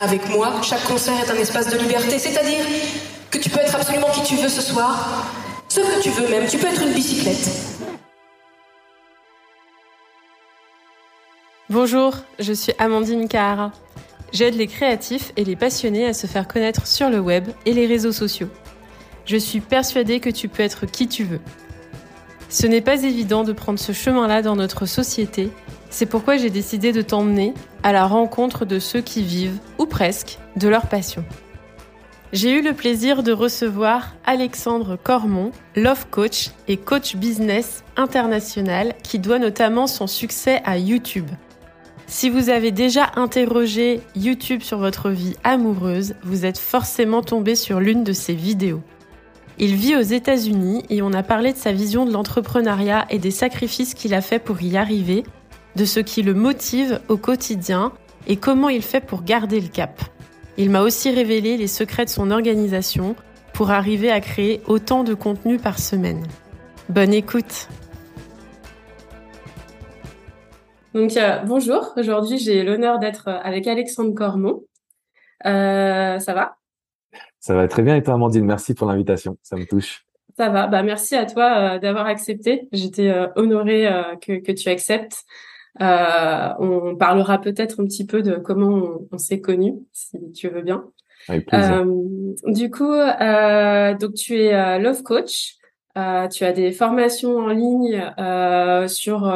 Avec moi, chaque concert est un espace de liberté, c'est-à-dire que tu peux être absolument qui tu veux ce soir, ce que tu veux même, tu peux être une bicyclette. Bonjour, je suis Amandine Kahara. J'aide les créatifs et les passionnés à se faire connaître sur le web et les réseaux sociaux. Je suis persuadée que tu peux être qui tu veux. Ce n'est pas évident de prendre ce chemin-là dans notre société, c'est pourquoi j'ai décidé de t'emmener à la rencontre de ceux qui vivent, ou presque, de leur passion. J'ai eu le plaisir de recevoir Alexandre Cormon, love coach et coach business international qui doit notamment son succès à YouTube. Si vous avez déjà interrogé YouTube sur votre vie amoureuse, vous êtes forcément tombé sur l'une de ses vidéos. Il vit aux États-Unis et on a parlé de sa vision de l'entrepreneuriat et des sacrifices qu'il a fait pour y arriver, de ce qui le motive au quotidien et comment il fait pour garder le cap. Il m'a aussi révélé les secrets de son organisation pour arriver à créer autant de contenu par semaine. Bonne écoute Donc euh, bonjour, aujourd'hui j'ai l'honneur d'être avec Alexandre Cormon. Euh, ça va? Ça va très bien et toi Amandine, merci pour l'invitation, ça me touche. Ça va, bah merci à toi euh, d'avoir accepté. J'étais honorée que, que, tu acceptes. Euh, on parlera peut-être un petit peu de comment on, s'est connus, si tu veux bien. Euh, du coup, euh, donc tu es love coach. tu as des formations en ligne sur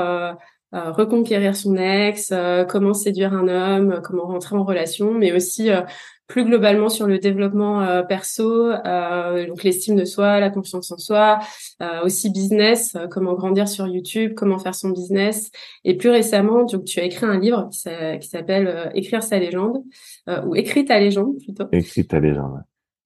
reconquérir son ex, comment séduire un homme, comment rentrer en relation, mais aussi plus globalement sur le développement euh, perso, euh, donc l'estime de soi, la confiance en soi, euh, aussi business, comment grandir sur YouTube, comment faire son business. Et plus récemment, donc tu as écrit un livre qui s'appelle Écrire sa légende ou Écrit ta légende plutôt. Écrit ta légende.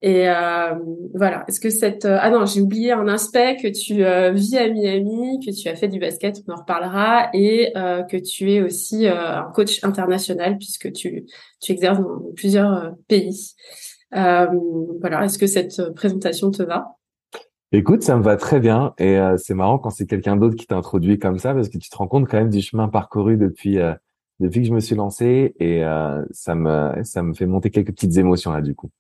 Et euh, voilà, est-ce que cette... Euh, ah non, j'ai oublié un aspect, que tu euh, vis à Miami, que tu as fait du basket, on en reparlera, et que tu es aussi un coach international puisque tu, tu exerces dans plusieurs pays. voilà, est-ce que cette présentation te va? Écoute, ça me va très bien. Et c'est marrant quand c'est quelqu'un d'autre qui t'introduit comme ça parce que tu te rends compte quand même du chemin parcouru depuis depuis que je me suis lancé. Et ça me ça me fait monter quelques petites émotions là du coup.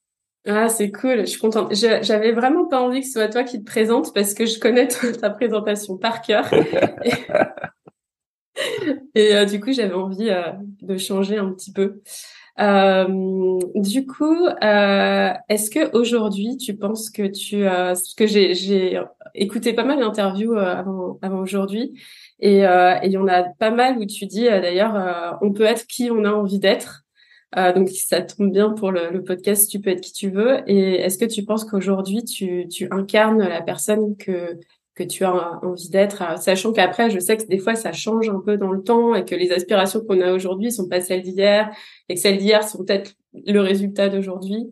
Ah, c'est cool, je suis contente. J'avais vraiment pas envie que ce soit toi qui te présente parce que je connais ta présentation par cœur. et, euh, du coup, j'avais envie euh, de changer un petit peu. Euh, du coup, est-ce que aujourd'hui, tu penses que tu, parce que j'ai écouté pas mal d'interviews avant, avant aujourd'hui, et il y en a pas mal où tu dis d'ailleurs, on peut être qui on a envie d'être. Euh, donc ça tombe bien pour le, podcast, tu peux être qui tu veux. Et est-ce que tu penses qu'aujourd'hui tu, incarnes la personne que que tu as envie d'être, euh, sachant qu'après, je sais que des fois, ça change un peu dans le temps et que les aspirations qu'on a aujourd'hui sont pas celles d'hier et que celles d'hier sont peut-être le résultat d'aujourd'hui.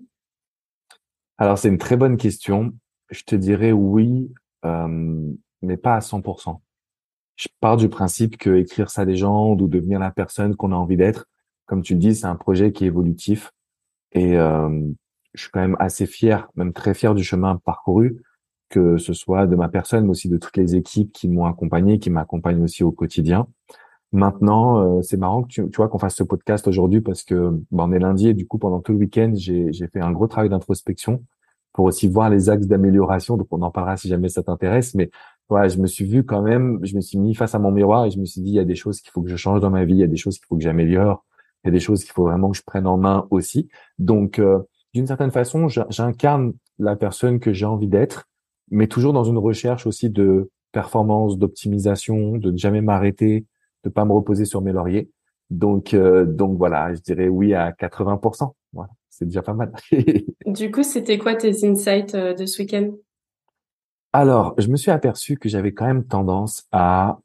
Alors, c'est une très bonne question. Je te dirais oui, euh, mais pas à 100%. Je pars du principe que écrire sa légende ou devenir la personne qu'on a envie d'être, comme tu le dis, c'est un projet qui est évolutif et euh, je suis quand même assez fier, même très fier du chemin parcouru, que ce soit de ma personne, mais aussi de toutes les équipes qui m'ont accompagné, qui m'accompagnent aussi au quotidien. Maintenant, euh, c'est marrant que tu, tu vois qu'on fasse ce podcast aujourd'hui parce que ben, on est lundi et du coup pendant tout le week-end j'ai fait un gros travail d'introspection pour aussi voir les axes d'amélioration. Donc on en parlera si jamais ça t'intéresse, mais voilà, je me suis vu quand même, je me suis mis face à mon miroir et je me suis dit il y a des choses qu'il faut que je change dans ma vie, il y a des choses qu'il faut que j'améliore, il y a des choses qu'il faut vraiment que je prenne en main aussi. Donc, euh, d'une certaine façon, j'incarne la personne que j'ai envie d'être, mais toujours dans une recherche aussi de performance, d'optimisation, de ne jamais m'arrêter, de pas me reposer sur mes lauriers. Donc, euh, donc voilà, je dirais oui à 80%. Voilà, c'est déjà pas mal. du coup, c'était quoi tes insights euh, de ce week-end? Alors, je me suis aperçu que j'avais quand même tendance à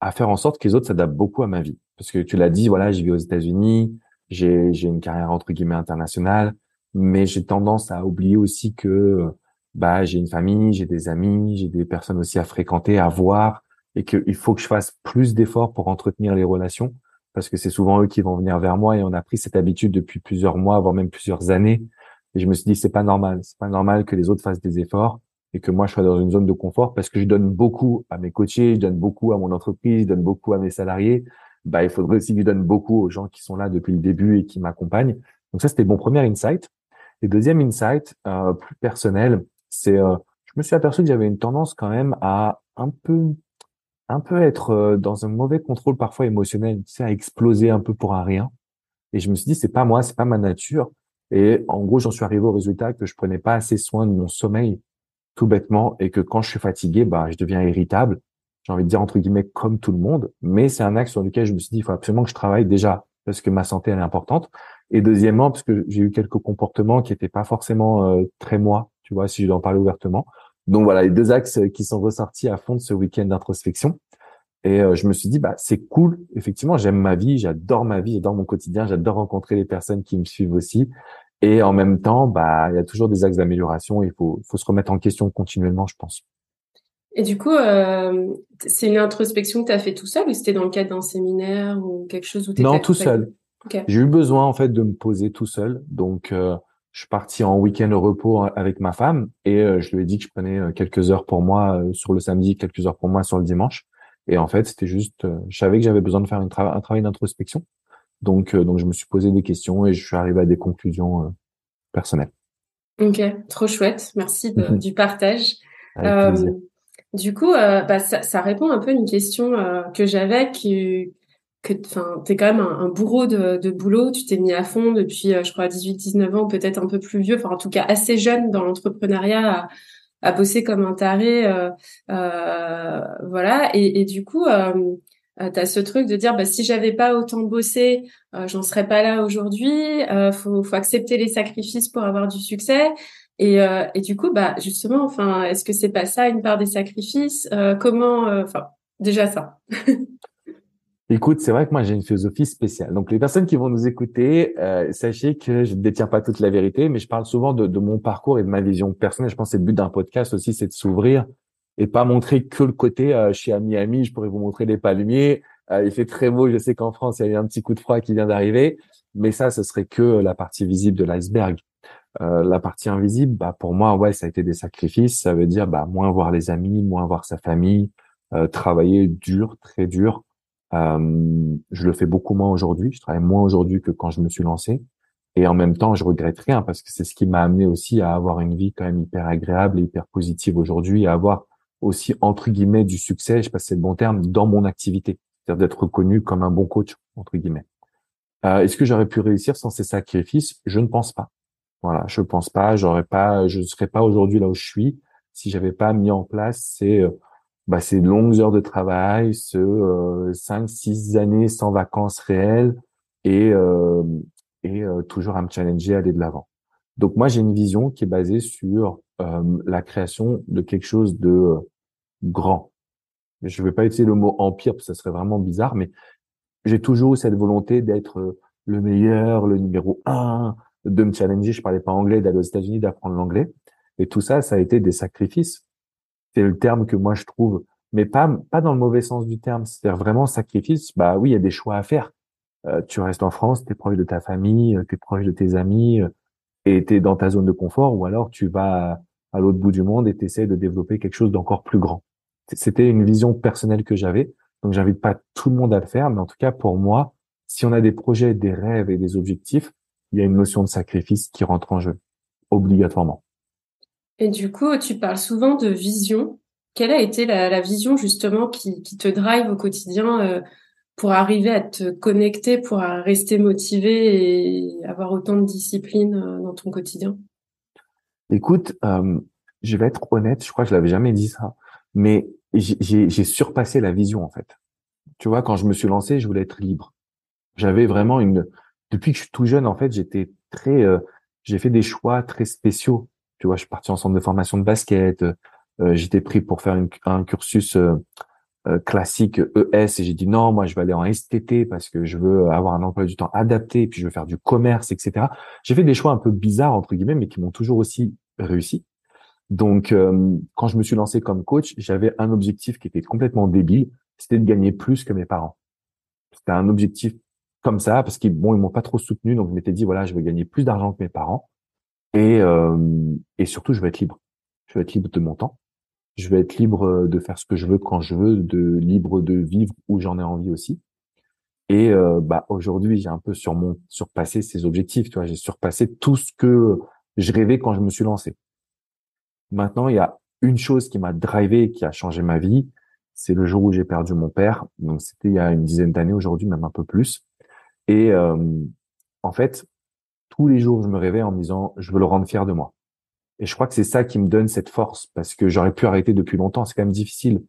à faire en sorte que les autres s'adaptent beaucoup à ma vie. Parce que tu l'as dit, voilà, je vis aux États-Unis, j'ai une carrière entre guillemets internationale, mais j'ai tendance à oublier aussi que bah j'ai une famille, j'ai des amis, j'ai des personnes aussi à fréquenter, à voir, et qu'il faut que je fasse plus d'efforts pour entretenir les relations, parce que c'est souvent eux qui vont venir vers moi, et on a pris cette habitude depuis plusieurs mois, voire même plusieurs années. Et je me suis dit, c'est pas normal, c'est pas normal que les autres fassent des efforts et que moi je sois dans une zone de confort parce que je donne beaucoup à mes coachés, je donne beaucoup à mon entreprise, je donne beaucoup à mes salariés. Bah, il faudrait aussi que je donne beaucoup aux gens qui sont là depuis le début et qui m'accompagnent. Donc ça, c'était mon premier insight. Et deuxième insight, euh, plus personnel, c'est, euh, je me suis aperçu que j'avais une tendance quand même à un peu, un peu être euh, dans un mauvais contrôle parfois émotionnel, tu sais, à exploser un peu pour un rien. Et je me suis dit, c'est pas moi, c'est pas ma nature. Et en gros, j'en suis arrivé au résultat que je prenais pas assez soin de mon sommeil, tout bêtement, et que quand je suis fatigué, bah, je deviens irritable. J'ai envie de dire entre guillemets comme tout le monde, mais c'est un axe sur lequel je me suis dit, il faut absolument que je travaille déjà parce que ma santé elle est importante, et deuxièmement parce que j'ai eu quelques comportements qui étaient pas forcément euh, très moi, tu vois, si je dois en parler ouvertement. Donc voilà, les deux axes qui sont ressortis à fond de ce week-end d'introspection. Et euh, je me suis dit, bah c'est cool. Effectivement, j'aime ma vie, j'adore ma vie, j'adore mon quotidien, j'adore rencontrer les personnes qui me suivent aussi. Et en même temps, bah il y a toujours des axes d'amélioration. Il faut, faut se remettre en question continuellement, je pense. Et du coup, euh, c'est une introspection que tu as fait tout seul ou c'était dans le cadre d'un séminaire ou quelque chose où tu Non, tout seul. J'ai eu besoin en fait de me poser tout seul. Donc, euh, je suis parti en week-end au repos avec ma femme et euh, je lui ai dit que je prenais euh, quelques heures pour moi sur le samedi, quelques heures pour moi sur le dimanche. Et en fait, c'était juste, je savais que j'avais besoin de faire un travail d'introspection. Donc, donc, je me suis posé des questions et je suis arrivé à des conclusions personnelles. Ok, trop chouette. Merci de, du partage. Avec du coup, euh, bah, ça, ça, répond un peu à une question euh, que j'avais, qui que enfin t'es quand même un, bourreau de, de, boulot tu t'es mis à fond depuis euh, je crois 18 19 ans peut-être un peu plus vieux enfin en tout cas assez jeune dans l'entrepreneuriat à, à, bosser comme un taré euh, euh, voilà. Et, et, du coup euh, tu as ce truc de dire bah si j'avais pas autant bossé j'en serais pas là aujourd'hui faut faut accepter les sacrifices pour avoir du succès et, euh, et du coup, bah justement, enfin, est-ce que c'est pas ça une part des sacrifices? Euh, Comment, euh, enfin, déjà ça. Écoute, c'est vrai que moi j'ai une philosophie spéciale. Donc les personnes qui vont nous écouter, euh, sachez que je ne détiens pas toute la vérité, mais je parle souvent de, de mon parcours et de ma vision personnelle. Je pense que le but d'un podcast aussi, c'est de s'ouvrir et pas montrer que le côté euh, suis à Miami, je pourrais vous montrer les palmiers. il fait très beau, je sais qu'en France il y a eu un petit coup de froid qui vient d'arriver, mais ça, ce serait que la partie visible de l'iceberg. Euh, la partie invisible, bah pour moi, ouais, ça a été des sacrifices. Ça veut dire bah moins voir les amis, moins voir sa famille, euh, travailler dur, très dur. Euh, je le fais beaucoup moins aujourd'hui. Je travaille moins aujourd'hui que quand je me suis lancé. Et en même temps, je regrette rien parce que c'est ce qui m'a amené aussi à avoir une vie quand même hyper agréable et hyper positive aujourd'hui, à avoir aussi entre guillemets du succès, je sais pas si c'est le bon terme, dans mon activité, c'est-à-dire d'être reconnu comme un bon coach entre guillemets. Euh, Est-ce que j'aurais pu réussir sans ces sacrifices? Je ne pense pas. Voilà, je pense pas, j'aurais pas, je serais pas aujourd'hui là où je suis si j'avais pas mis en place ces, euh, bah, ces longues heures de travail, ce euh, cinq, six années sans vacances réelles et euh, et euh, toujours à me challenger, à aller de l'avant. Donc moi j'ai une vision qui est basée sur la création de quelque chose de grand. Je ne vais pas utiliser le mot empire parce que ça serait vraiment bizarre, mais j'ai toujours cette volonté d'être le meilleur, le numéro un, de me challenger. Je parlais pas anglais, d'aller aux États-Unis, d'apprendre l'anglais. Et tout ça, ça a été des sacrifices. C'est le terme que moi je trouve, mais pas pas dans le mauvais sens du terme. C'est-à-dire vraiment sacrifice. Bah oui, il y a des choix à faire. Euh, tu restes en France, tu es proche de ta famille, euh, tu es proche de tes amis, euh, et tu es dans ta zone de confort, ou alors tu vas à, l'autre bout du monde et tu essaies de développer quelque chose d'encore plus grand. C'était une vision personnelle que j'avais, donc j'invite pas tout le monde à le faire, mais en tout cas pour moi, si on a des projets, des rêves et des objectifs, il y a une notion de sacrifice qui rentre en jeu, obligatoirement. Et du coup, tu parles souvent de vision. Quelle a été la, vision justement qui, te drive au quotidien euh, pour arriver à te connecter, pour rester motivé et avoir autant de discipline euh, dans ton quotidien? Écoute, euh, je vais être honnête, je crois que je l'avais jamais dit ça, mais j'ai surpassé la vision en fait. Tu vois, quand je me suis lancé, je voulais être libre. J'avais vraiment une, depuis que je suis tout jeune, en fait, j'étais très, euh, j'ai fait des choix très spéciaux. Tu vois, je suis parti en centre de formation de basket. Euh, j'étais pris pour faire un cursus euh, classique ES et j'ai dit non, moi je vais aller en STT parce que je veux avoir un emploi du temps adapté, puis je veux faire du commerce, etc. J'ai fait des choix un peu bizarres entre guillemets, mais qui m'ont toujours aussi réussi. Donc, quand je me suis lancé comme coach, j'avais un objectif qui était complètement débile, c'était de gagner plus que mes parents. C'était un objectif comme ça parce qu'ils bon ils m'ont pas trop soutenu donc je m'étais dit voilà je vais gagner plus d'argent que mes parents et euh, et surtout je vais être libre je vais être libre de mon temps je vais être libre de faire ce que je veux quand je veux de libre de vivre où j'en ai envie aussi Et euh, bah aujourd'hui, j'ai un peu sur mon surpassé ces objectifs. Tu vois, j'ai surpassé tout ce que je rêvais quand je me suis lancé. Maintenant, il y a une chose qui m'a drivé, qui a changé ma vie, c'est le jour où j'ai perdu mon père. Donc c'était il y a une dizaine d'années aujourd'hui, même un peu plus. Et euh, en fait, tous les jours, je me réveille en me disant, je veux le rendre fier de moi. Et je crois que c'est ça qui me donne cette force, parce que j'aurais pu arrêter depuis longtemps. C'est quand même difficile.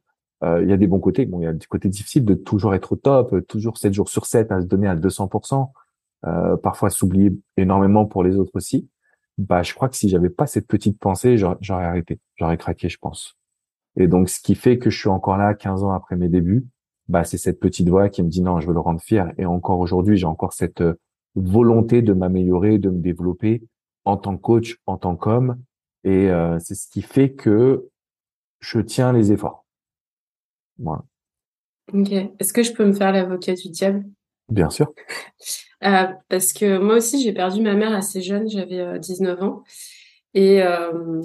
Euh, il y a des bons côtés. Bon, il y a des côtés difficiles de toujours être au top, toujours 7 jours sur 7 à se donner à 200%, euh, parfois s'oublier énormément pour les autres aussi. Bah, je crois que si j'avais pas cette petite pensée, j'aurais arrêté, j'aurais craqué, je pense. Et donc, ce qui fait que je suis encore là 15 ans après mes débuts, bah, c'est cette petite voix qui me dit non, je veux le rendre fier. Et encore aujourd'hui, j'ai encore cette euh, volonté de m'améliorer, de me développer en tant que coach, en tant qu'homme. Et euh, c'est ce qui fait que je tiens les efforts. Voilà. Ok. Est-ce que je peux me faire l'avocat du diable? Bien sûr. euh, parce que moi aussi, j'ai perdu ma mère assez jeune, j'avais 19 euh, ans. Et euh,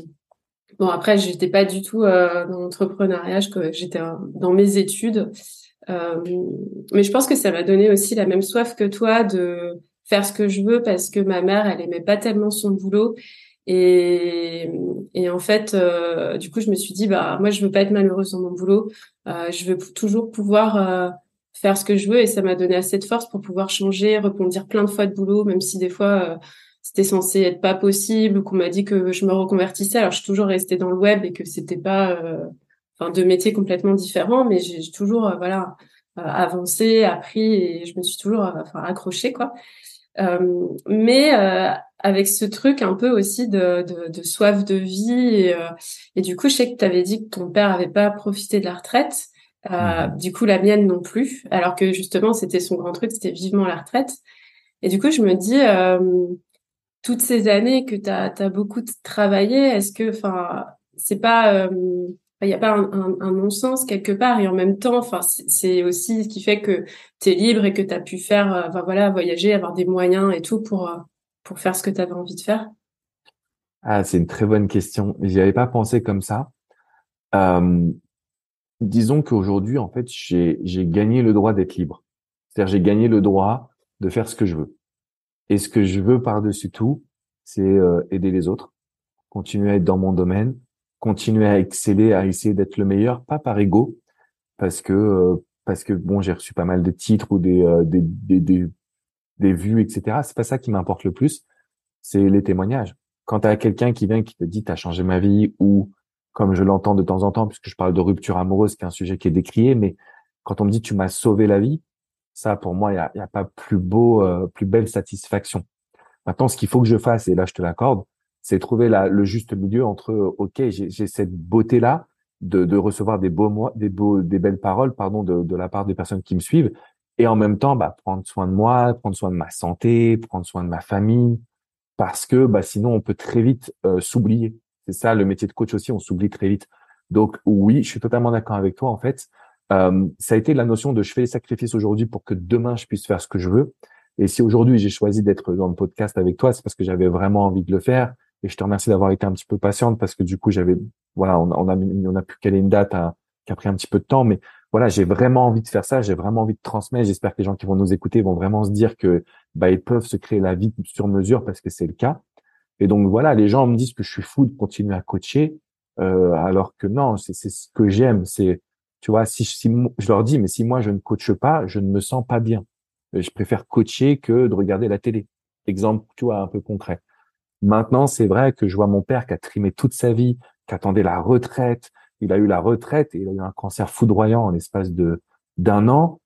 bon, après, j'étais pas du tout euh, dans l'entrepreneuriat, j'étais dans mes études. Mais je pense que ça m'a donné aussi la même soif que toi de faire ce que je veux parce que ma mère, elle aimait pas tellement son boulot. Et, et en fait, euh, du coup, je me suis dit, bah moi, je veux pas être malheureuse dans mon boulot. Euh, je veux toujours pouvoir euh, faire ce que je veux, et ça m'a donné assez de force pour pouvoir changer, reconduire plein de fois de boulot, même si des fois euh, c'était censé être pas possible ou qu'on m'a dit que je me reconvertissais. Alors, je suis toujours restée dans le web et que c'était pas, euh, enfin, deux métiers complètement différents, mais j'ai toujours, voilà, avancé, appris, et je me suis toujours, enfin, accrochée, quoi. Euh, mais euh, avec ce truc un peu aussi de, de, de soif de vie et, euh, et, du coup je sais que tu avais dit que ton père avait pas profité de la retraite euh, mhm. du coup la mienne non plus alors que justement c'était son grand truc c'était vivement la retraite et du coup je me dis euh, toutes ces années que tu as, as, beaucoup travaillé est-ce que enfin c'est pas il n'y a pas un, non-sens quelque part. Et en même temps enfin c'est aussi ce qui fait que tu es libre et que tu as pu faire euh, enfin, voilà voyager avoir des moyens et tout pour euh, pour faire ce que tu avais envie de faire. Ah c'est une très bonne question. J'y avais pas pensé comme ça. Disons qu'aujourd'hui en fait j'ai j'ai gagné le droit d'être libre. C'est-à-dire j'ai gagné le droit de faire ce que je veux. Et ce que je veux par-dessus tout c'est euh, aider les autres continuer à être dans mon domaine continuer à exceller, à essayer d'être le meilleur, pas par ego, parce que euh, parce que bon, j'ai reçu pas mal de titres ou des euh, des, des, des, vues, etc. C'est pas ça qui m'importe le plus, c'est les témoignages. Quand tu as quelqu'un qui vient qui te dit t'as changé ma vie ou comme je l'entends de temps en temps puisque je parle de rupture amoureuse qui est un sujet qui est décrié, mais quand on me dit tu m'as sauvé la vie, ça pour moi il y a, pas plus beau, euh, plus belle satisfaction. Maintenant, ce qu'il faut que je fasse, et là je te l'accorde, c'est trouver la, le juste milieu entre ok j'ai cette beauté là de, recevoir des beaux mots, des beaux des belles paroles pardon de, de, la part des personnes qui me suivent et en même temps bah, prendre soin de moi prendre soin de ma santé prendre soin de ma famille parce que bah, sinon on peut très vite euh, s'oublier. C'est ça le métier de coach aussi on s'oublie très vite. Donc oui je suis totalement d'accord avec toi en fait. Euh, ça a été la notion de je fais les sacrifices aujourd'hui pour que demain je puisse faire ce que je veux. Et si aujourd'hui j'ai choisi d'être dans le podcast avec toi c'est parce que j'avais vraiment envie de le faire et je te remercie d'avoir été un petit peu patiente parce que du coup, j'avais, voilà, on, on, a, on a pu caler une date à, qui a pris un petit peu de temps, mais voilà, j'ai vraiment envie de faire ça, j'ai vraiment envie de transmettre. J'espère que les gens qui vont nous écouter vont vraiment se dire que bah ils peuvent se créer la vie sur mesure parce que c'est le cas. Et donc voilà, les gens me disent que je suis fou de continuer à coacher, euh, alors que non, c'est ce que j'aime. C'est tu vois, si, si je leur dis, mais si moi je ne coache pas, je ne me sens pas bien. Je préfère coacher que de regarder la télé. Exemple, tu vois, un peu concret. Maintenant, c'est vrai que je vois mon père qui a trimé toute sa vie, qui attendait la retraite. Il a eu la retraite et il a eu un cancer foudroyant en l'espace de d'un an.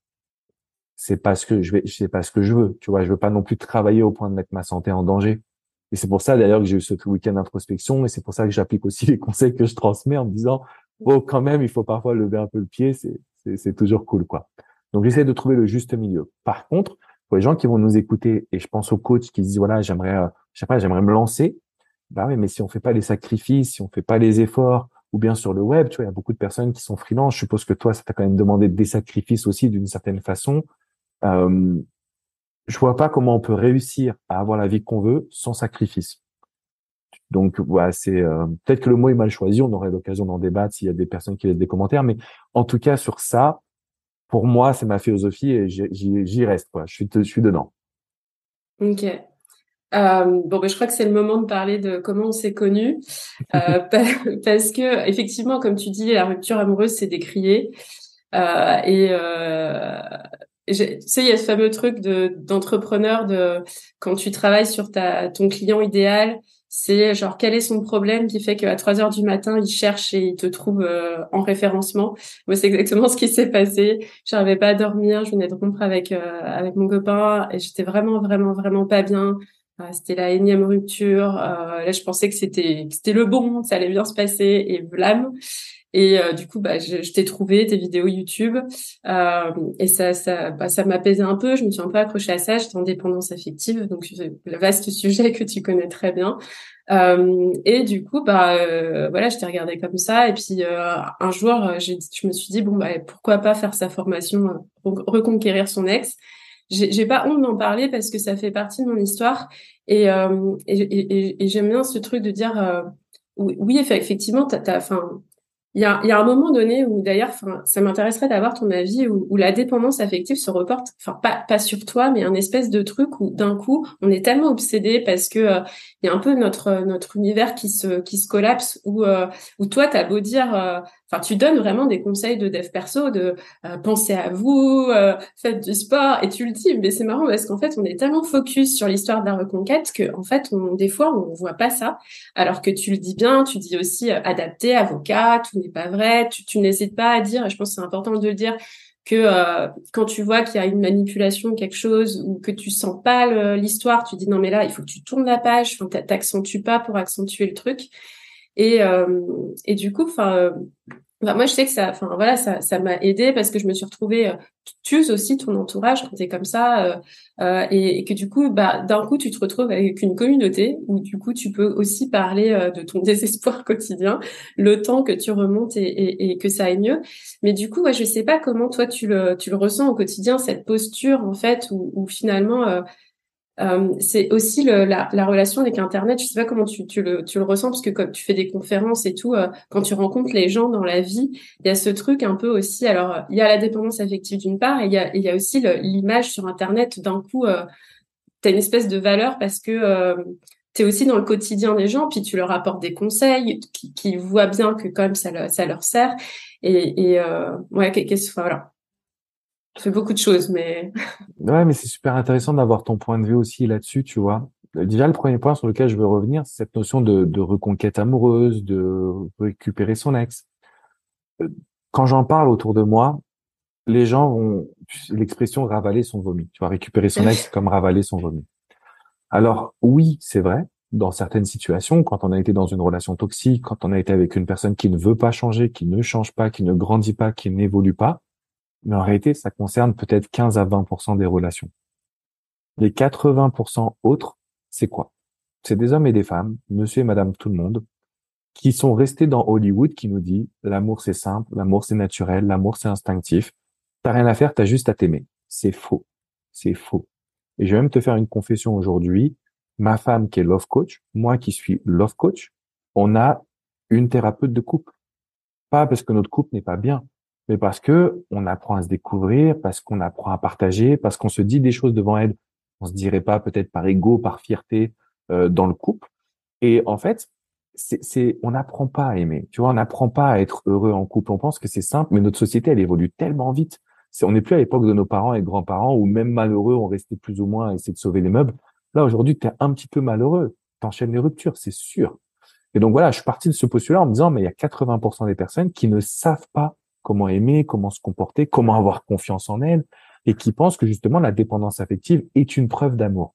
C'est parce que je vais, c'est pas ce que je veux. Tu vois, je veux pas non plus travailler au point de mettre ma santé en danger. Et c'est pour ça d'ailleurs que j'ai eu ce week-end d'introspection et c'est pour ça que j'applique aussi les conseils que je transmets en me disant, oh, quand même, il faut parfois lever un peu le pied. C'est toujours cool, quoi. Donc, j'essaie de trouver le juste milieu. Par contre, pour les gens qui vont nous écouter, et je pense aux coachs qui disent, voilà, j'aimerais, euh, je sais pas, j'aimerais me lancer. Bah oui, mais si on fait pas les sacrifices, si on fait pas les efforts, ou bien sur le web, tu vois, il y a beaucoup de personnes qui sont freelance. Je suppose que toi, ça t'a quand même demandé des sacrifices aussi d'une certaine façon. Euh, je vois pas comment on peut réussir à avoir la vie qu'on veut sans sacrifice. Donc voilà, c'est euh, peut-être que le mot est mal choisi. On aurait l'occasion d'en débattre s'il y a des personnes qui laissent des commentaires, mais en tout cas sur ça, pour moi, c'est ma philosophie et j'y reste. Je suis, je suis dedans. Ok. Euh, bon, ben, je crois que c'est le moment de parler de comment on s'est connus, euh, parce que effectivement, comme tu dis, la rupture amoureuse c'est décrié, euh, et euh, tu sais, il y a ce fameux truc de d'entrepreneur de quand tu travailles sur ta ton client idéal, c'est genre quel est son problème qui fait qu'à 3 heures du matin il cherche et il te trouve euh, en référencement? Moi c'est exactement ce qui s'est passé. J'arrivais pas à dormir, je venais de rompre avec euh, avec mon copain et j'étais vraiment vraiment vraiment pas bien. Euh, c'était la énième rupture. là je pensais que c'était c'était le bon, ça allait bien se passer et blam. Et euh, du coup, bah, je, je t'ai trouvé tes vidéos YouTube euh, et ça, ça, bah, ça m'apaisait un peu. Je me suis un peu accrochée à ça. J'étais en dépendance affective, donc le vaste sujet que tu connais très bien. Euh, et du coup, bah euh, voilà, je t'ai regardé comme ça. Et puis euh, un jour, je me suis dit bon, bah pourquoi pas faire sa formation, reconquérir son ex. J'ai, pas honte d'en parler parce que ça fait partie de mon histoire. Et, et, et, et j'aime bien ce truc de dire oui, effectivement, t'as, enfin il y a, y a un moment donné où d'ailleurs, ça m'intéresserait d'avoir ton avis où, où, la dépendance affective se reporte, enfin pas pas sur toi, mais un espèce de truc où d'un coup on est tellement obsédé parce que euh, il y a un peu notre notre univers qui se qui se collapse où euh, où toi t'as beau dire euh, Enfin, tu donnes vraiment des conseils de dev perso, de euh, penser à vous, euh, faites du sport, et tu le dis. Mais c'est marrant parce qu'en fait, on est tellement focus sur l'histoire de la reconquête que, en fait, on, des fois, on voit pas ça. Alors que tu le dis bien, tu dis aussi euh, adapté, avocat, tout n'est pas vrai. Tu, tu n'hésites pas à dire, et je pense que c'est important de le dire, euh, quand tu vois qu'il y a une manipulation quelque chose ou que tu sens pas l'histoire, tu dis non mais là il faut que tu tournes la page, t'accentues pas pour accentuer le truc. Et, euh, et du coup, enfin, euh, bah, moi, je sais que ça, enfin voilà, ça, ça m'a aidé parce que je me suis retrouvée. Euh, tu uses aussi ton entourage quand t'es comme ça, euh, et, que du coup, bah d'un coup, tu te retrouves avec une communauté où du coup, tu peux aussi parler de ton désespoir quotidien, le temps que tu remontes et, et, et, que ça aille mieux. Mais du coup, ouais, je sais pas comment toi tu le tu le ressens au quotidien cette posture en fait où, où finalement euh, c'est aussi le, la, la, relation avec Internet. Je sais pas comment tu, tu, le, tu le ressens parce que quand tu fais des conférences et tout, euh, quand tu rencontres les gens dans la vie, il y a ce truc un peu aussi. Alors, il y a la dépendance affective d'une part, et il y a, y a aussi l'image sur Internet. D'un coup, euh, tu as une espèce de valeur parce que euh, tu es aussi dans le quotidien des gens, puis tu leur apportes des conseils qui, qui voient bien que quand même ça, ça leur sert. Et, et euh, ouais, qu'est-ce voilà. Je fais beaucoup de choses, mais. Ouais, mais c'est super intéressant d'avoir ton point de vue aussi là-dessus, tu vois. Déjà, le premier point sur lequel je veux revenir, c'est cette notion de, de reconquête amoureuse, de récupérer son ex. Euh, quand j'en parle autour de moi, les gens vont l'expression ravaler son vomi. Tu vois, récupérer son ex comme ravaler son vomi. Alors oui, c'est vrai. Dans certaines situations, quand on a été dans une relation toxique, quand on a été avec une personne qui ne veut pas changer, qui ne change pas, qui ne grandit pas, qui n'évolue pas, mais en réalité, ça concerne peut-être 15 à 20% des relations. Les 80% autres, c'est quoi? C'est des hommes et des femmes, monsieur et madame tout le monde, qui sont restés dans Hollywood, qui nous dit l'amour c'est simple, l'amour c'est naturel, l'amour c'est instinctif. T'as rien à faire, t'as juste à t'aimer. C'est faux. C'est faux. Et je vais même te faire une confession aujourd'hui. Ma femme qui est love coach, moi qui suis love coach, on a une thérapeute de couple. Pas parce que notre couple n'est pas bien, mais parce que on apprend à se découvrir, parce qu'on apprend à partager, parce qu'on se dit des choses devant elle. On se dirait pas peut-être par ego, par fierté euh, dans le couple. Et en fait, c'est, on n'apprend pas à aimer. Tu vois, on n'apprend pas à être heureux en couple. On pense que c'est simple, mais notre société, elle évolue tellement vite. C'est, on n'est plus à l'époque de nos parents et grands-parents où même malheureux, on restait plus ou moins à essayer de sauver les meubles. Là, aujourd'hui, tu es un petit peu malheureux. T'enchaînes les ruptures, c'est sûr. Et donc voilà, je suis parti de ce postulat en me disant, mais il y a 80% des personnes qui ne savent pas comment aimer, comment se comporter, comment avoir confiance en elle, et qui pense que justement la dépendance affective est une preuve d'amour.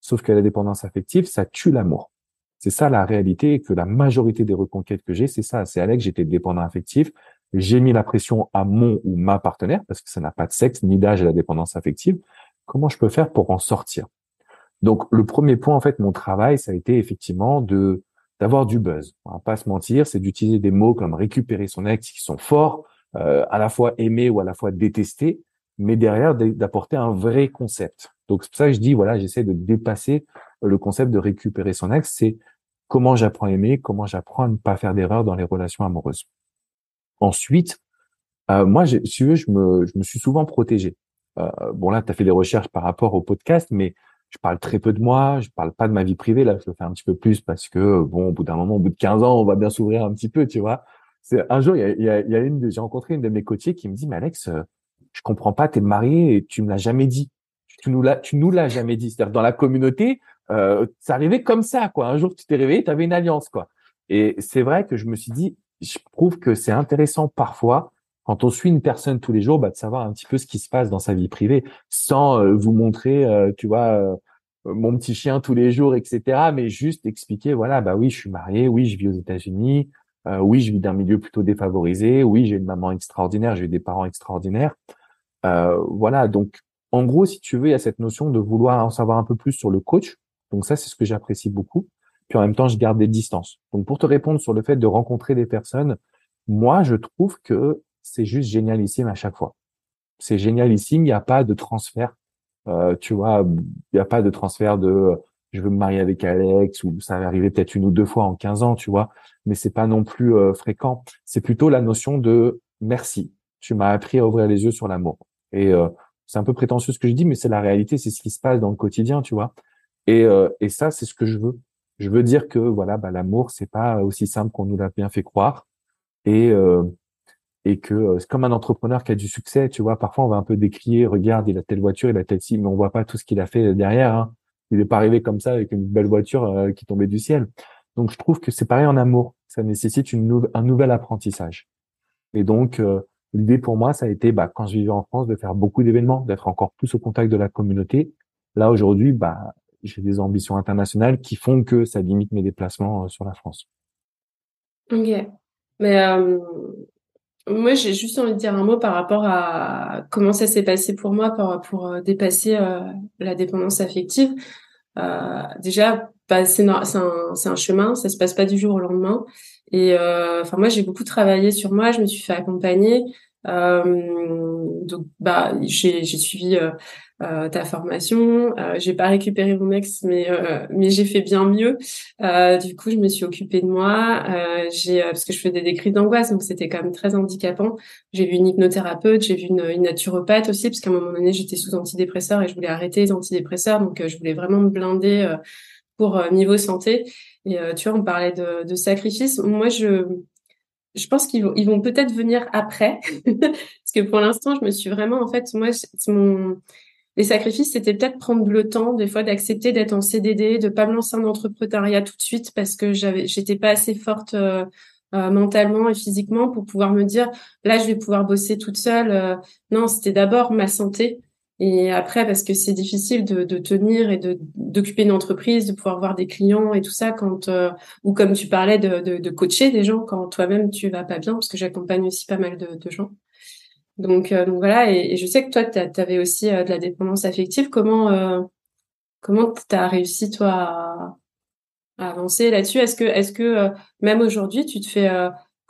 Sauf que la dépendance affective, ça tue l'amour. C'est ça la réalité que la majorité des reconquêtes que j'ai, c'est ça. C'est Alex, j'étais dépendant affectif. J'ai mis la pression à mon ou ma partenaire parce que ça n'a pas de sexe ni d'âge à la dépendance affective. Comment je peux faire pour en sortir? Donc, le premier point, en fait, mon travail, ça a été effectivement de d'avoir du buzz. On va pas se mentir, c'est d'utiliser des mots comme récupérer son ex qui sont forts, euh, à la fois aimer ou à la fois détester, mais derrière d'apporter un vrai concept. Donc c'est pour ça que je dis voilà, j'essaie de dépasser le concept de récupérer son ex, c'est comment j'apprends à aimer, comment j'apprends à ne pas faire d'erreur dans les relations amoureuses. Ensuite, Euh, moi, si tu veux, je me, je me suis souvent protégé. Euh, bon, là, tu as fait des recherches par rapport au podcast, mais je parle très peu de moi, je parle pas de ma vie privée. Là, je le fais un petit peu plus parce que, bon, au bout d'un moment, au bout de 15 ans, on va bien s'ouvrir un petit peu, tu vois. Un jour, il y a, y a, y a une, j'ai rencontré une de mes coachées qui me dit, mais Alex, euh, je comprends pas, t'es marié et tu me l'as jamais dit. Tu nous l'as, tu nous l'as jamais dit. C'est-à-dire dans la communauté, euh, ça arrivait comme ça, quoi. Un jour, tu t'es réveillé, tu avais une alliance, quoi. Et c'est vrai que je me suis dit, je trouve que c'est intéressant parfois quand on suit une personne tous les jours, bah, de savoir un petit peu ce qui se passe dans sa vie privée, sans euh, vous montrer, euh, tu vois, euh, mon petit chien tous les jours, etc. Mais juste expliquer, voilà, bah oui, je suis marié, oui, je vis aux États-Unis, oui, je vis d'un milieu plutôt défavorisé, oui, j'ai une maman extraordinaire, j'ai des parents extraordinaires. voilà, donc en gros, si tu veux, il y a cette notion de vouloir en savoir un peu plus sur le coach. Donc ça, c'est ce que j'apprécie beaucoup. Puis en même temps, je garde des distances. Donc pour te répondre sur le fait de rencontrer des personnes, moi, je trouve que c'est juste génialissime à chaque fois. C'est génialissime, il n'y a pas de transfert. Euh, tu vois, il n'y a pas de transfert de je veux me marier avec Alex ou ça va arriver peut-être une ou deux fois en 15 ans, tu vois, mais c'est pas non plus euh, fréquent. C'est plutôt la notion de merci. Tu m'as appris à ouvrir les yeux sur l'amour. Et euh, c'est un peu prétentieux ce que je dis, mais c'est la réalité, c'est ce qui se passe dans le quotidien, tu vois. Et, euh, et ça, c'est ce que je veux. Je veux dire que voilà, bah, l'amour, c'est pas aussi simple qu'on nous l'a bien fait croire. Et euh, et que euh, c'est comme un entrepreneur qui a du succès, tu vois, parfois on va un peu décrier, regarde, il a telle voiture, il a telle ci, mais on voit pas tout ce qu'il a fait derrière. Hein. Il n'est pas arrivé comme ça avec une belle voiture euh, qui tombait du ciel. Donc je trouve que c'est pareil en amour, ça nécessite une un nouvel apprentissage. Et donc euh, l'idée pour moi, ça a été, bah, quand je vivais en France, de faire beaucoup d'événements, d'être encore plus au contact de la communauté. Là aujourd'hui, bah, j'ai des ambitions internationales qui font que ça limite mes déplacements sur la France. Ok. Mais euh, moi, j'ai juste envie de dire un mot par rapport à comment ça s'est passé pour moi pour, pour euh, dépasser euh, la dépendance affective. Euh, déjà, bah, c'est un, un, chemin, ça se passe pas du jour au lendemain. Et euh, enfin, moi, j'ai beaucoup travaillé sur moi, je me suis fait accompagner. Euh, donc, bah, j'ai suivi euh, ta formation. Euh, j'ai pas récupéré mon ex, mais euh, mais j'ai fait bien mieux. Euh, du coup, je me suis occupée de moi. j'ai parce que je faisais des crises d'angoisse, donc c'était quand même très handicapant. J'ai vu une hypnothérapeute, j'ai vu une, une, naturopathe aussi, parce qu'à un moment donné, j'étais sous antidépresseurs et je voulais arrêter les antidépresseurs, donc je voulais vraiment me blinder pour niveau santé. Et tu vois, on parlait de, de sacrifice. Moi, je je pense qu'ils vont, ils vont peut-être venir après, parce que pour l'instant, je me suis vraiment, en fait, moi, mon, les sacrifices, c'était peut-être prendre le temps, des fois, d'accepter d'être en CDD, de pas me lancer en entrepreneuriat tout de suite parce que j'avais, j'étais pas assez forte euh, euh, mentalement et physiquement pour pouvoir me dire, là, je vais pouvoir bosser toute seule. Euh. non, c'était d'abord ma santé. Et après, parce que c'est difficile de, de, tenir et de d'occuper une entreprise, de pouvoir voir des clients et tout ça quand ou comme tu parlais de, de, de coacher des gens quand toi-même tu vas pas bien, parce que j'accompagne aussi pas mal de, de gens. Donc, euh, donc voilà, et, je sais que toi, tu avais aussi euh, de la dépendance affective. Comment euh, comment tu as réussi toi à, avancer là-dessus? Est-ce que est-ce que même aujourd'hui, tu te fais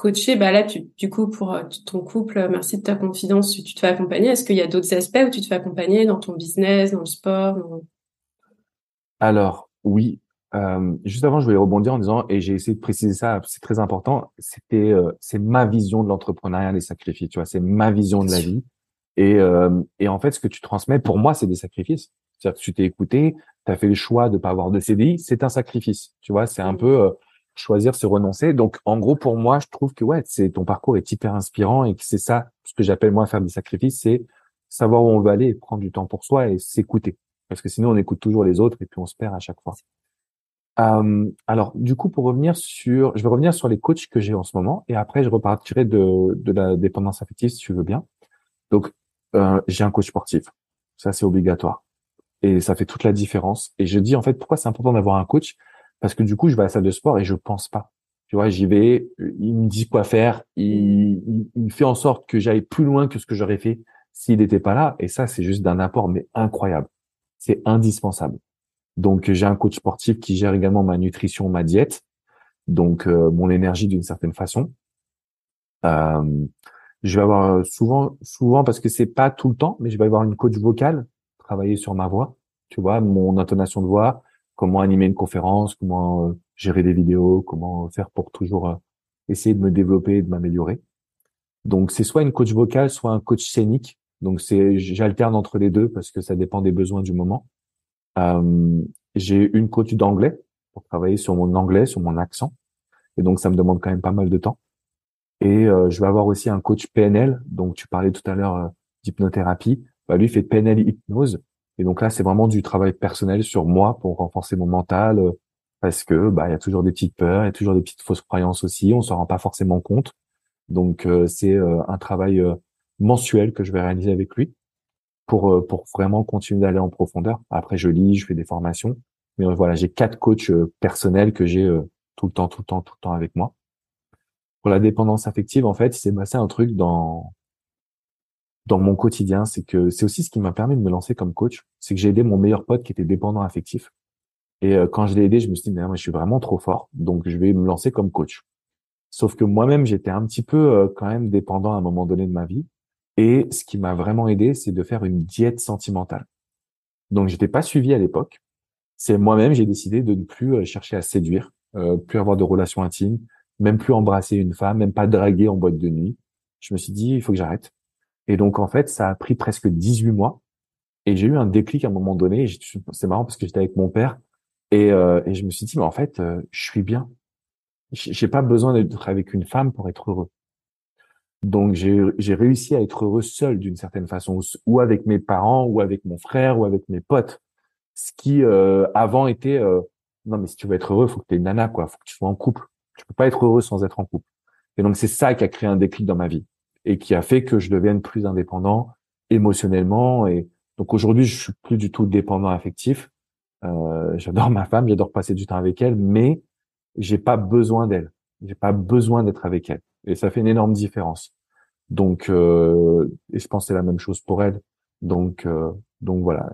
coacher Bah là, tu, du coup, pour ton couple, merci de ta confidence, tu, te fais accompagner. Est-ce qu'il y a d'autres aspects où tu te fais accompagner dans ton business, dans le sport Alors oui, euh, juste avant, je voulais rebondir en disant, et j'ai essayé de préciser ça, c'est très important, c'était, euh, c'est ma vision de l'entrepreneuriat, des sacrifices, tu vois, c'est ma vision de la vie. Et, euh, et en fait, ce que tu transmets, pour moi, c'est des sacrifices. C'est-à-dire que tu t'es écouté, tu as fait le choix de pas avoir de CDI, c'est un sacrifice, tu vois, c'est un mmh. peu euh, choisir, se renoncer. Donc, en gros, pour moi, je trouve que ouais, c'est ton parcours est hyper inspirant et que c'est ça, ce que j'appelle moi faire des sacrifices, c'est savoir où on veut aller et prendre du temps pour soi et s'écouter. Parce que sinon, on écoute toujours les autres et puis on se perd à chaque fois. Euh, alors, du coup, pour revenir sur, je vais revenir sur les coachs que j'ai en ce moment, et après, je repartirai de, de la dépendance affective, si tu veux bien. Donc, euh, j'ai un coach sportif, ça c'est obligatoire, et ça fait toute la différence. Et je dis en fait, pourquoi c'est important d'avoir un coach? Parce que du coup, je vais à la salle de sport et je pense pas. Tu vois, j'y vais, il me dit quoi faire, il, il, fait en sorte que j'aille plus loin que ce que j'aurais fait s'il n'était pas là. Et ça, c'est juste d'un apport mais incroyable. C'est indispensable. Donc j'ai un coach sportif qui gère également ma nutrition, ma diète, donc euh, mon énergie d'une certaine façon. Euh, je vais avoir souvent, souvent parce que c'est pas tout le temps, mais je vais avoir une coach vocale, travailler sur ma voix, tu vois, mon intonation de voix, comment animer une conférence, comment euh, gérer des vidéos, comment faire pour toujours essayer de me développer et de m'améliorer. Donc c'est soit une coach vocale, soit un coach scénique. Donc c'est j'alterne entre les deux parce que ça dépend des besoins du moment. Euh, j'ai une coach d'anglais pour travailler sur mon anglais, sur mon accent. Et donc ça me demande quand même pas mal de temps. Et euh, je vais avoir aussi un coach PNL. Donc tu parlais tout à l'heure euh, d'hypnothérapie. Bah, lui fait PNL hypnose. Et donc là c'est vraiment du travail personnel sur moi pour renforcer mon mental euh, parce que bah il y a toujours des petites peurs, il y a toujours des petites fausses croyances aussi. On s'en rend pas forcément compte. Donc c'est un travail mensuel que je vais réaliser avec lui pour euh, pour vraiment continuer d'aller en profondeur. Après, je lis, je fais des formations, mais euh, voilà, j'ai quatre coachs euh, personnels que j'ai tout le temps, tout le temps, tout le temps avec moi. Pour la dépendance affective, en fait, c'est passé un truc dans dans mon quotidien, c'est que c'est aussi ce qui m'a permis de me lancer comme coach, c'est que j'ai aidé mon meilleur pote qui était dépendant affectif. Et quand je l'ai aidé, je me suis dit, mais moi, je suis vraiment trop fort, donc je vais me lancer comme coach. Sauf que moi-même, j'étais un petit peu quand même dépendant à un moment donné de ma vie. Et ce qui m'a vraiment aidé, c'est de faire une diète sentimentale. Donc, j'étais pas suivi à l'époque. C'est moi-même, j'ai décidé de ne plus euh, chercher à séduire, euh, plus avoir de relations intimes, même plus embrasser une femme, même pas draguer en boîte de nuit. Je me suis dit, il faut que j'arrête. Et donc, en fait, ça a pris presque 18 mois. Et j'ai eu un déclic à un moment donné. C'est marrant parce que j'étais avec mon père. Et, euh, et, je me suis dit, mais en fait, je suis bien. J'ai pas besoin d'être avec une femme pour être heureux. Donc j'ai réussi à être heureux seul d'une certaine façon, ou avec mes parents, ou avec mon frère, ou avec mes potes. Ce qui euh, avant était euh, non mais si tu veux être heureux, faut que tu aies une nana quoi, faut que tu sois en couple. Tu peux pas être heureux sans être en couple. Et donc c'est ça qui a créé un déclic dans ma vie et qui a fait que je devienne plus indépendant émotionnellement. Et donc aujourd'hui je suis plus du tout dépendant affectif. Euh, j'adore ma femme, j'adore passer du temps avec elle, mais j'ai pas besoin d'elle. J'ai pas besoin d'être avec elle. Et ça fait une énorme différence. Donc, euh, et je pense que c'est la même chose pour elle. Donc, euh, donc voilà.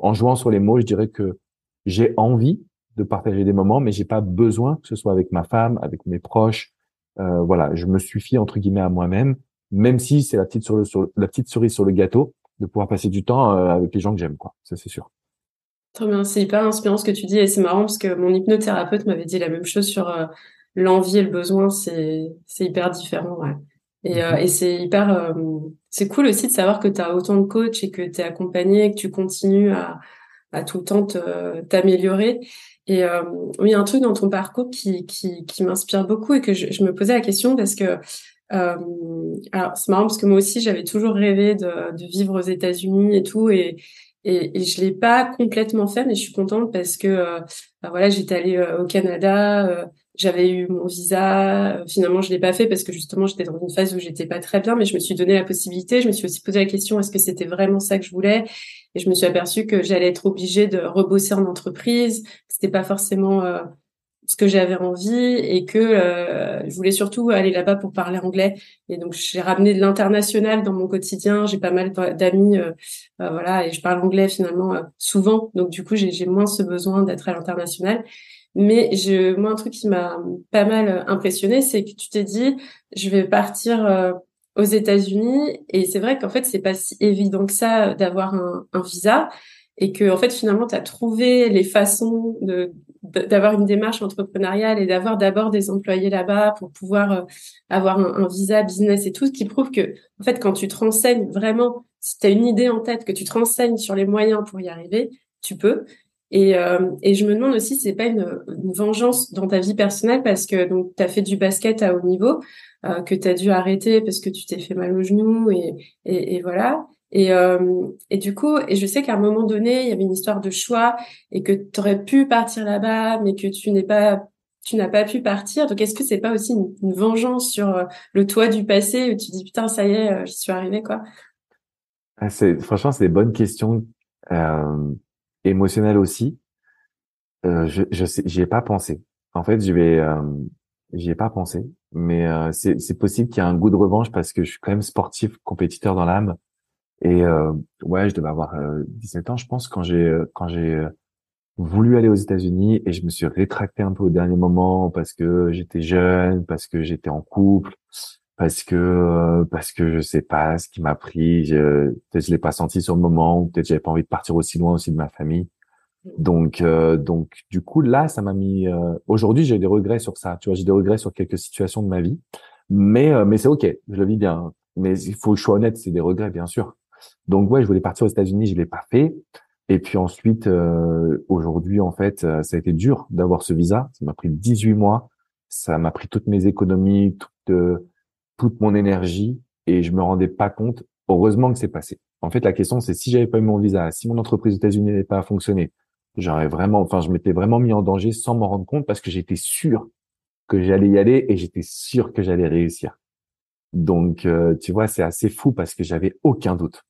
en jouant sur les mots, je dirais que j'ai envie de partager des moments, mais j'ai pas besoin que ce soit avec ma femme, avec mes proches. Euh, voilà, je me suffis entre guillemets à moi-même, même si c'est la petite sur, sur la petite cerise sur le gâteau de pouvoir passer du temps euh, avec les gens que j'aime, quoi. Ça c'est sûr. Très bien, c'est hyper inspirant ce que tu dis et c'est marrant parce que mon hypnothérapeute m'avait dit la même chose sur euh, l'envie et le besoin, c'est c'est hyper différent. Ouais. Et, mhm. et c'est hyper, c'est cool aussi de savoir que tu as autant de coachs et que tu es accompagné et que tu continues à, à tout le temps t'améliorer. Et euh, oui, un truc dans ton parcours qui, qui, qui m'inspire beaucoup et que je, je, me posais la question parce que euh, alors c'est marrant parce que moi aussi j'avais toujours rêvé de, de vivre aux États-Unis et tout et et, et je l'ai pas complètement fait mais je suis contente parce que euh, bah voilà j'étais allée au Canada j'avais eu mon visa. Finalement, je l'ai pas fait parce que justement, j'étais dans une phase où j'étais pas très bien, mais je me suis donné la possibilité. Je me suis aussi posé la question est-ce que c'était vraiment ça que je voulais? Et je me suis aperçue que j'allais être obligée de rebosser en entreprise. C'était pas forcément euh, ce que j'avais envie et que euh, je voulais surtout aller là-bas pour parler anglais. Et donc, j'ai ramené de l'international dans mon quotidien. J'ai pas mal d'amis, euh, voilà, et je parle anglais finalement souvent. Donc, du coup, j'ai moins ce besoin d'être à l'international. Mais je, moi, un truc qui m'a pas mal impressionné, c'est que tu t'es dit, je vais partir euh, aux États-Unis. Et c'est vrai qu'en fait, c'est pas si évident que ça d'avoir un, un, visa. Et que, en fait, finalement, tu as trouvé les façons de d'avoir une démarche entrepreneuriale et d'avoir d'abord des employés là-bas pour pouvoir euh, avoir un, visa business et tout, ce qui prouve que, en fait, quand tu te renseignes vraiment, si tu as une idée en tête, que tu te renseignes sur les moyens pour y arriver, tu peux. Et, euh, et je me demande aussi si c'est pas une, une, vengeance dans ta vie personnelle parce que donc tu as fait du basket à haut niveau, euh, que tu as dû arrêter parce que tu t'es fait mal au genou et, et, et voilà. Et, euh, et du coup, et je sais qu'à un moment donné, il y avait une histoire de choix et que tu aurais pu partir là-bas, mais que tu n'es pas tu n'as pas pu partir. Donc, est-ce que c'est pas aussi une, vengeance sur euh, le toit du passé où tu dis putain, ça y est, euh, j'y suis arrivé quoi? Ah, C'est franchement, c'est des bonnes questions. Euh, émotionnel aussi. Euh, je je sais, j'y ai pas pensé. En fait, je vais, euh, j'y ai pas pensé, mais euh, c'est possible qu'il y ait un goût de revanche parce que je suis quand même sportif, compétiteur dans l'âme. Et euh, ouais, je devais avoir 17 ans, je pense, quand j'ai quand j'ai voulu aller aux États-Unis et je me suis rétracté un peu au dernier moment parce que j'étais jeune, parce que j'étais en couple, parce que parce que je sais pas ce qui m'a pris peut-être je l'ai pas senti sur le moment ou peut-être j'avais pas envie de partir aussi loin aussi de ma famille donc euh, donc du coup là ça m'a mis euh, aujourd'hui j'ai des regrets sur ça tu vois j'ai des regrets sur quelques situations de ma vie Mais, euh, mais c'est ok, je le vis bien. Mais il faut que je sois honnête, c'est des regrets, bien sûr. Donc ouais, je voulais partir aux États-Unis, je l'ai pas fait. Et puis ensuite, euh, aujourd'hui, en fait, euh, ça a été dur d'avoir ce visa. Ça m'a pris 18 mois. Ça m'a pris toutes mes économies, toute, toute mon énergie, et je me rendais pas compte. Heureusement que c'est passé. En fait, la question, c'est si j'avais pas eu mon visa, si mon entreprise aux États-Unis n'avait pas fonctionné, j'aurais vraiment, enfin, je m'étais vraiment mis en danger sans m'en rendre compte parce que j'étais sûr que j'allais y aller et j'étais sûr que j'allais réussir. Donc, euh, tu vois, c'est assez fou parce que j'avais aucun doute.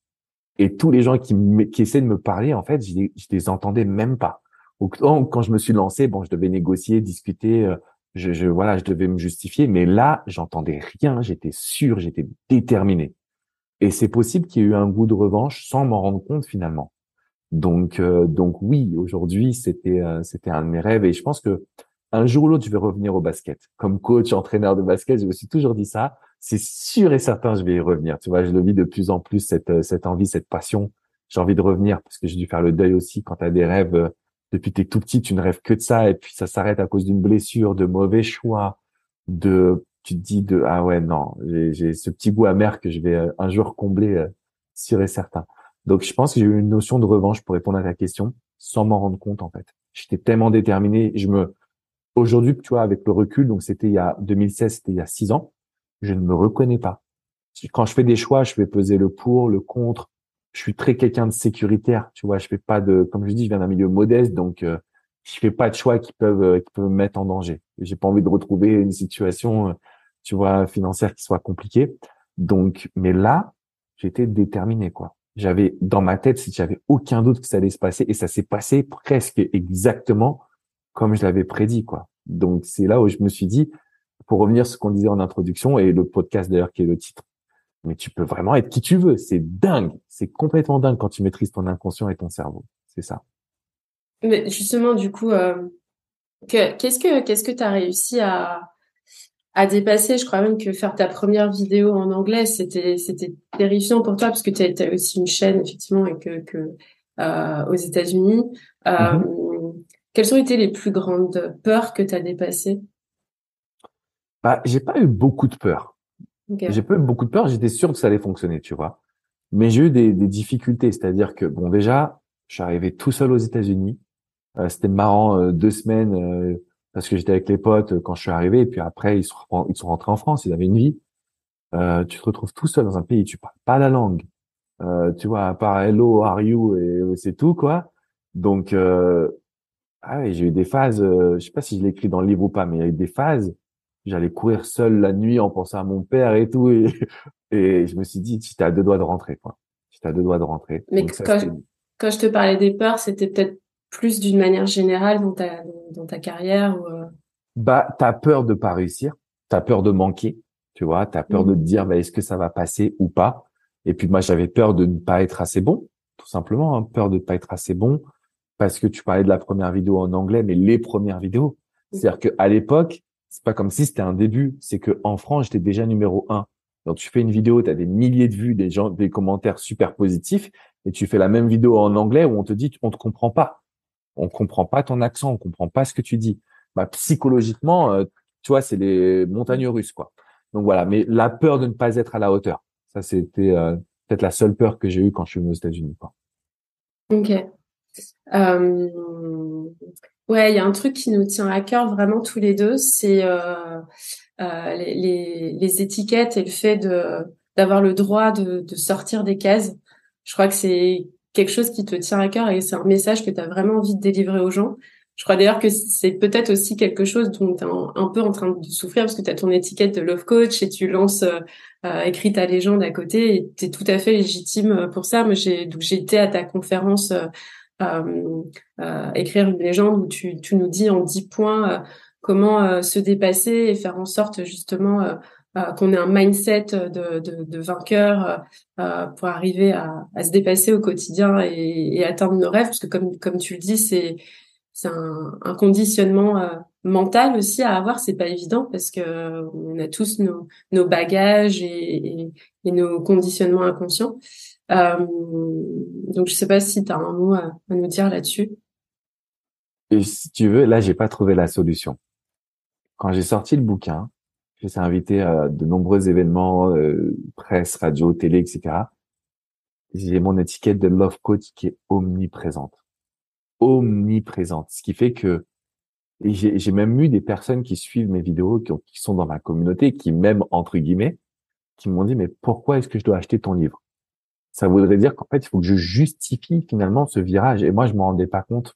Et tous les gens qui, qui essaient de me parler, en fait, je les, les entendais même pas. Donc, quand je me suis lancé, bon, je devais négocier, discuter, euh, je, je voilà, je devais me justifier, mais là, j'entendais rien. J'étais sûr, j'étais déterminé. Et c'est possible qu'il y ait eu un goût de revanche sans m'en rendre compte finalement. Donc, euh, donc oui, aujourd'hui, c'était c'était un de mes rêves et je pense que un jour ou l'autre, je vais revenir au basket. Comme coach, entraîneur de basket, je me suis toujours dit ça. C'est sûr et certain, je vais y revenir. Tu vois, je le vis de plus en plus, cette, euh, cette envie, cette passion. J'ai envie de revenir parce que j'ai dû faire le deuil aussi quand tu as des rêves. Euh, depuis tu tout petit, tu ne rêves que de ça et puis ça s'arrête à cause d'une blessure, de mauvais choix, de tu te dis de ah ouais non, j'ai ce petit goût amer que je vais euh, un jour combler sûr et certain. Donc je pense que j'ai eu une notion de revanche pour répondre à ta question sans m'en rendre compte en fait. J'étais tellement déterminé, je me Aujourd'hui, tu vois, avec le recul, donc c'était il y a 2016, c'était il y a six ans, je ne me reconnais pas. Quand je fais des choix, je vais peser le pour, le contre. Je suis très quelqu'un de sécuritaire, tu vois. Je fais pas de, comme je dis, je viens d'un milieu modeste, donc euh, je fais pas de choix qui peuvent euh, qui peuvent me mettre en danger. J'ai pas envie de retrouver une situation, euh, tu vois, financière qui soit compliquée. Donc, mais là, j'étais déterminé, quoi. J'avais dans ma tête, j'avais aucun doute que ça allait se passer, et ça s'est passé presque exactement comme je l'avais prédit, quoi. Donc c'est là où je me suis dit, pour revenir à ce qu'on disait en introduction et le podcast d'ailleurs qui est le titre, mais tu peux vraiment être qui tu veux. C'est dingue, c'est complètement dingue quand tu maîtrises ton inconscient et ton cerveau. C'est ça. Mais justement, du coup, euh, qu'est-ce que qu'est-ce que tu as réussi à à dépasser Je crois même que faire ta première vidéo en anglais, c'était c'était terrifiant pour toi parce que tu as, aussi une chaîne effectivement et que que euh, aux États-Unis. Euh, mm-hmm. Quelles ont été les plus grandes peurs que tu as dépassées? Bah, J'ai pas eu beaucoup de peur. J'ai pas eu beaucoup de peur, j'étais sûr que ça allait fonctionner, tu vois. Mais j'ai eu des, des difficultés, c'est-à-dire que, bon, déjà, je suis arrivé tout seul aux États-Unis. Euh, c'était marrant, euh, deux semaines, euh, parce que j'étais avec les potes quand je suis arrivé, et puis après, ils sont, ils sont rentrés en France, ils avaient une vie. tu te retrouves tout seul dans un pays, tu parles pas la langue. tu vois, à part hello, are you, et c'est tout, quoi. Donc, ah ouais, j'ai eu des phases, euh, je sais pas si je l'écris dans le livre ou pas, mais il y a eu des phases, j'allais courir seul la nuit en pensant à mon père et tout, et, et je me suis dit, tu à deux doigts de rentrer, quoi. Tu à deux doigts de rentrer. Mais quand, je, quand je te parlais des peurs, c'était peut-être plus d'une manière générale dans ta, dans ta carrière ou... Euh? Bah, t'as peur de pas réussir, t'as peur de manquer, tu vois, t'as peur de mmh. te dire, bah, est-ce que ça va passer ou pas? Et puis moi, j'avais peur de ne pas être assez bon, tout simplement, hein, peur de ne pas être assez bon, parce que tu parlais de la première vidéo en anglais, mais les premières vidéos. C'est-à-dire qu'à l'époque, c'est pas comme si c'était un début. C'est que en France, j'étais déjà numéro un. Donc tu fais une vidéo, tu as des milliers de vues, des gens, des commentaires super positifs, et tu fais la même vidéo en anglais où on te dit on te comprend pas, on comprend pas ton accent, on comprend pas ce que tu dis. Bah, psychologiquement, euh, tu vois, c'est les montagnes russes quoi. Donc voilà, mais la peur de ne pas être à la hauteur, ça c'était euh, peut-être la seule peur que j'ai eue quand je suis venu aux États-Unis. Ok. Euh, ouais, il y a un truc qui nous tient à cœur vraiment tous les deux, c'est euh, les, les, les, étiquettes et le fait de d'avoir le droit de, de sortir des cases. Je crois que c'est quelque chose qui te tient à cœur et c'est un message que tu as vraiment envie de délivrer aux gens. Je crois d'ailleurs que c'est peut-être aussi quelque chose dont tu es un, peu en train de souffrir parce que tu as ton étiquette de love coach et tu lances euh, euh écrit ta légende à côté et tu es tout à fait légitime pour ça. Moi, j'ai donc été à ta conférence euh, euh, euh, écrire une légende où tu, tu nous dis en dix points euh, comment se dépasser et faire en sorte justement qu'on ait un mindset de, de, de vainqueur pour arriver à, à, se dépasser au quotidien et, et, atteindre nos rêves parce que comme comme tu le dis c'est un, un, conditionnement mental aussi à avoir c'est pas évident parce que on a tous nos, nos bagages et, et, nos conditionnements inconscients euh, donc, je sais pas si tu as un mot à, nous dire là-dessus. Si tu veux, là, j'ai pas trouvé la solution. Quand j'ai sorti le bouquin, Je suis invité à de nombreux événements, euh, presse, radio, télé, etc. J'ai mon étiquette de love coach qui est omniprésente. Omniprésente. Ce qui fait que j'ai même eu des personnes qui suivent mes vidéos, qui, qui sont dans ma communauté, qui même entre guillemets, qui m'ont dit mais pourquoi est-ce que je dois acheter ton livre? Ça voudrait dire qu'en fait il faut que je justifie finalement ce virage. Et moi je m'en rendais pas compte.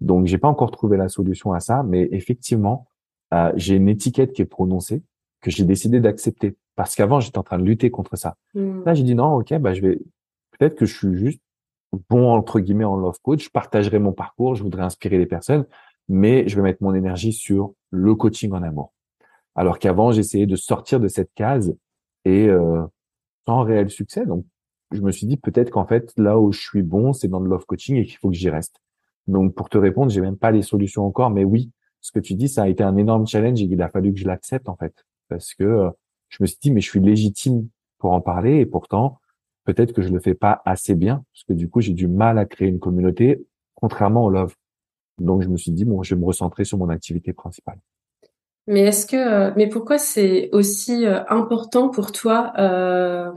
Donc j'ai pas encore trouvé la solution à ça, mais effectivement euh, j'ai une étiquette qui est prononcée que j'ai décidé d'accepter parce qu'avant j'étais en train de lutter contre ça. Mmh. Là j'ai dit non, ok, bah je vais peut-être que je suis juste bon entre guillemets en love coach, je partagerai mon parcours, je voudrais inspirer les personnes, mais je vais mettre mon énergie sur le coaching en amour. Alors qu'avant j'essayais de sortir de cette case et euh, sans réel succès. Donc je me suis dit peut-être qu'en fait là où je suis bon c'est dans le love coaching et qu'il faut que j'y reste. Donc pour te répondre, j'ai même pas les solutions encore, mais oui, ce que tu dis, ça a été un énorme challenge et il a fallu que je l'accepte en fait, parce que euh, je me suis dit mais je suis légitime pour en parler et pourtant peut-être que je le fais pas assez bien parce que du coup j'ai du mal à créer une communauté contrairement au love. Donc je me suis dit bon je vais me recentrer sur mon activité principale. Mais est-ce que euh, mais pourquoi c'est aussi euh, important pour toi euh,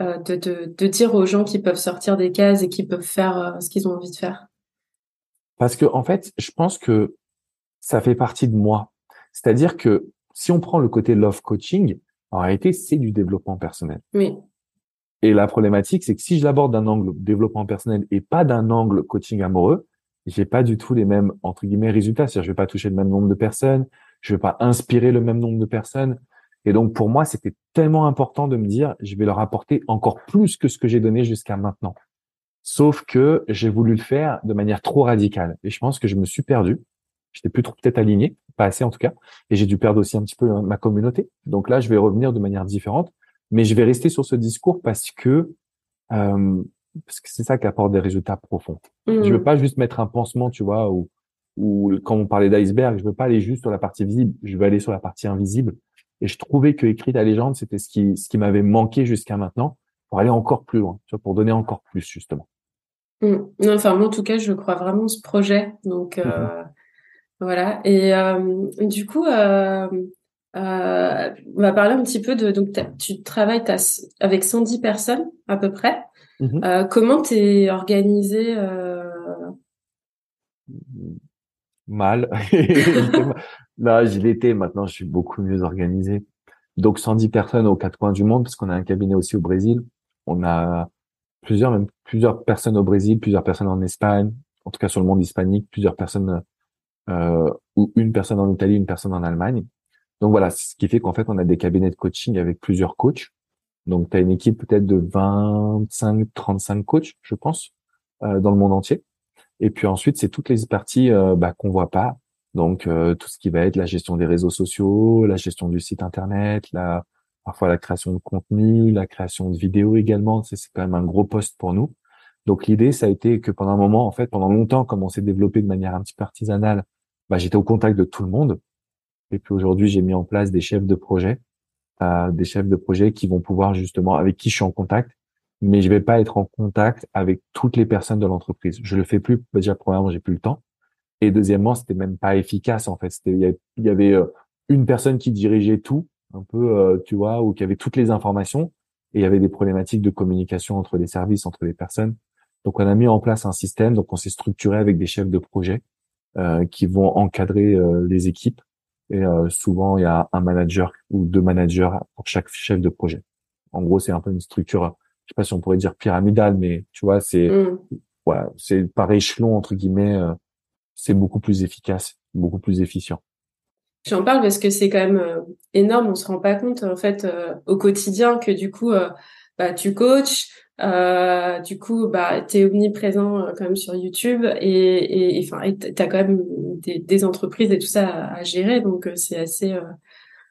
de, de, de, dire aux gens qui peuvent sortir des cases et qui peuvent faire ce qu'ils ont envie de faire? Parce que en fait, je pense que ça fait partie de moi. C'est-à-dire que si on prend le côté love coaching, en réalité, c'est du développement personnel. Oui. Et la problématique, c'est que si je l'aborde d'un angle développement personnel et pas d'un angle coaching amoureux, j'ai pas du tout les mêmes entre guillemets résultats. C'est-à-dire, je vais pas toucher le même nombre de personnes, je vais pas inspirer le même nombre de personnes. Et donc pour moi, c'était tellement important de me dire, je vais leur apporter encore plus que ce que j'ai donné jusqu'à maintenant. Sauf que j'ai voulu le faire de manière trop radicale. Et je pense que je me suis perdu. J'étais plus trop peut-être aligné, pas assez en tout cas, et j'ai dû perdre aussi un petit peu ma communauté. Donc là, je vais revenir de manière différente, mais je vais rester sur ce discours parce que euh, parce que c'est ça qui apporte des résultats profonds. Je veux mmh. pas juste mettre un pansement, tu vois, ou ou quand on parlait d'iceberg, je veux pas aller juste sur la partie visible, je veux aller sur la partie invisible. Et je trouvais que écrire ta légende, c'était ce qui ce qui m'avait manqué jusqu'à maintenant pour aller encore plus loin, tu vois, pour donner encore plus justement. Mmh. Non, enfin moi en tout cas, je crois vraiment ce projet, donc. Euh... Mmh voilà. Et euh, du coup, euh, euh, on va parler un petit peu de. Donc, tu travailles avec 110 personnes à peu près. Mmh comment t'es organisé Mal. Là, j'y l'étais. Maintenant, je suis beaucoup mieux organisé. Donc, 110 personnes aux quatre coins du monde, parce qu'on a un cabinet aussi au Brésil. On a plusieurs, même plusieurs personnes au Brésil, plusieurs personnes en Espagne, en tout cas sur le monde hispanique, plusieurs personnes euh, ou une personne en Italie, une personne en Allemagne. Donc voilà, ce qui fait qu'en fait, on a des cabinets de coaching avec plusieurs coachs. Donc, tu as une équipe peut-être de 25, 35 coachs, je pense, euh, dans le monde entier. Et puis ensuite, c'est toutes les parties euh, bah, qu'on voit pas. Donc, euh, tout ce qui va être la gestion des réseaux sociaux, la gestion du site internet, la parfois la création de contenu, la création de vidéos également. C'est quand même un gros poste pour nous. Donc l'idée, ça a été que pendant un moment, en fait, pendant longtemps, comme on s'est développé de manière un petit peu artisanale, bah, j'étais au contact de tout le monde. Et puis aujourd'hui, j'ai mis en place des chefs de projet, euh, des chefs de projet qui vont pouvoir justement, avec qui je suis en contact, mais je vais pas être en contact avec toutes les personnes de l'entreprise. Je le fais plus. Bah, déjà, premièrement, j'ai plus le temps. Et deuxièmement, c'était même pas efficace en fait. Il y avait, euh, une personne qui dirigeait tout, un peu, euh, tu vois, ou qui avait toutes les informations. Et il y avait des problématiques de communication entre les services, entre les personnes. Donc, on a mis en place un système. Donc, on s'est structuré avec des chefs de projet qui vont encadrer euh, les équipes. Et euh, souvent, il y a un manager ou deux managers pour chaque chef de projet. En gros, c'est un peu une structure, je sais pas si on pourrait dire pyramidale, mais tu vois, c'est mm. voilà, c'est par échelon entre guillemets. c'est beaucoup plus efficace, beaucoup plus efficient. J'en parle parce que c'est quand même énorme. On se rend pas compte en fait au quotidien que du coup, bah, tu coaches, euh, du coup, bah, tu es omniprésent euh, quand même sur YouTube et et, tu as quand même des, des, entreprises et tout ça à, gérer, donc euh, c'est assez euh,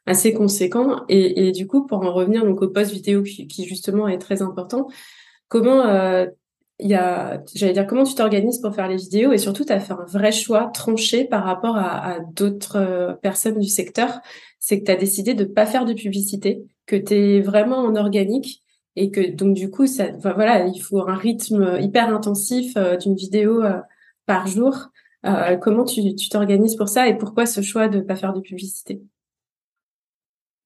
assez conséquent. Et, et, du coup, pour en revenir donc au post vidéo qui, qui justement est très important, comment il y a, j'allais dire, comment tu t'organises pour faire les vidéos et surtout, tu as fait un vrai choix tranché par rapport à, à d'autres personnes du secteur. C'est que tu as décidé de pas faire de publicité, que tu es vraiment en organique et que donc du coup ça voilà il faut un rythme hyper intensif euh, d'une vidéo euh, par jour euh, comment tu t'organises pour ça et pourquoi ce choix de pas faire de publicité?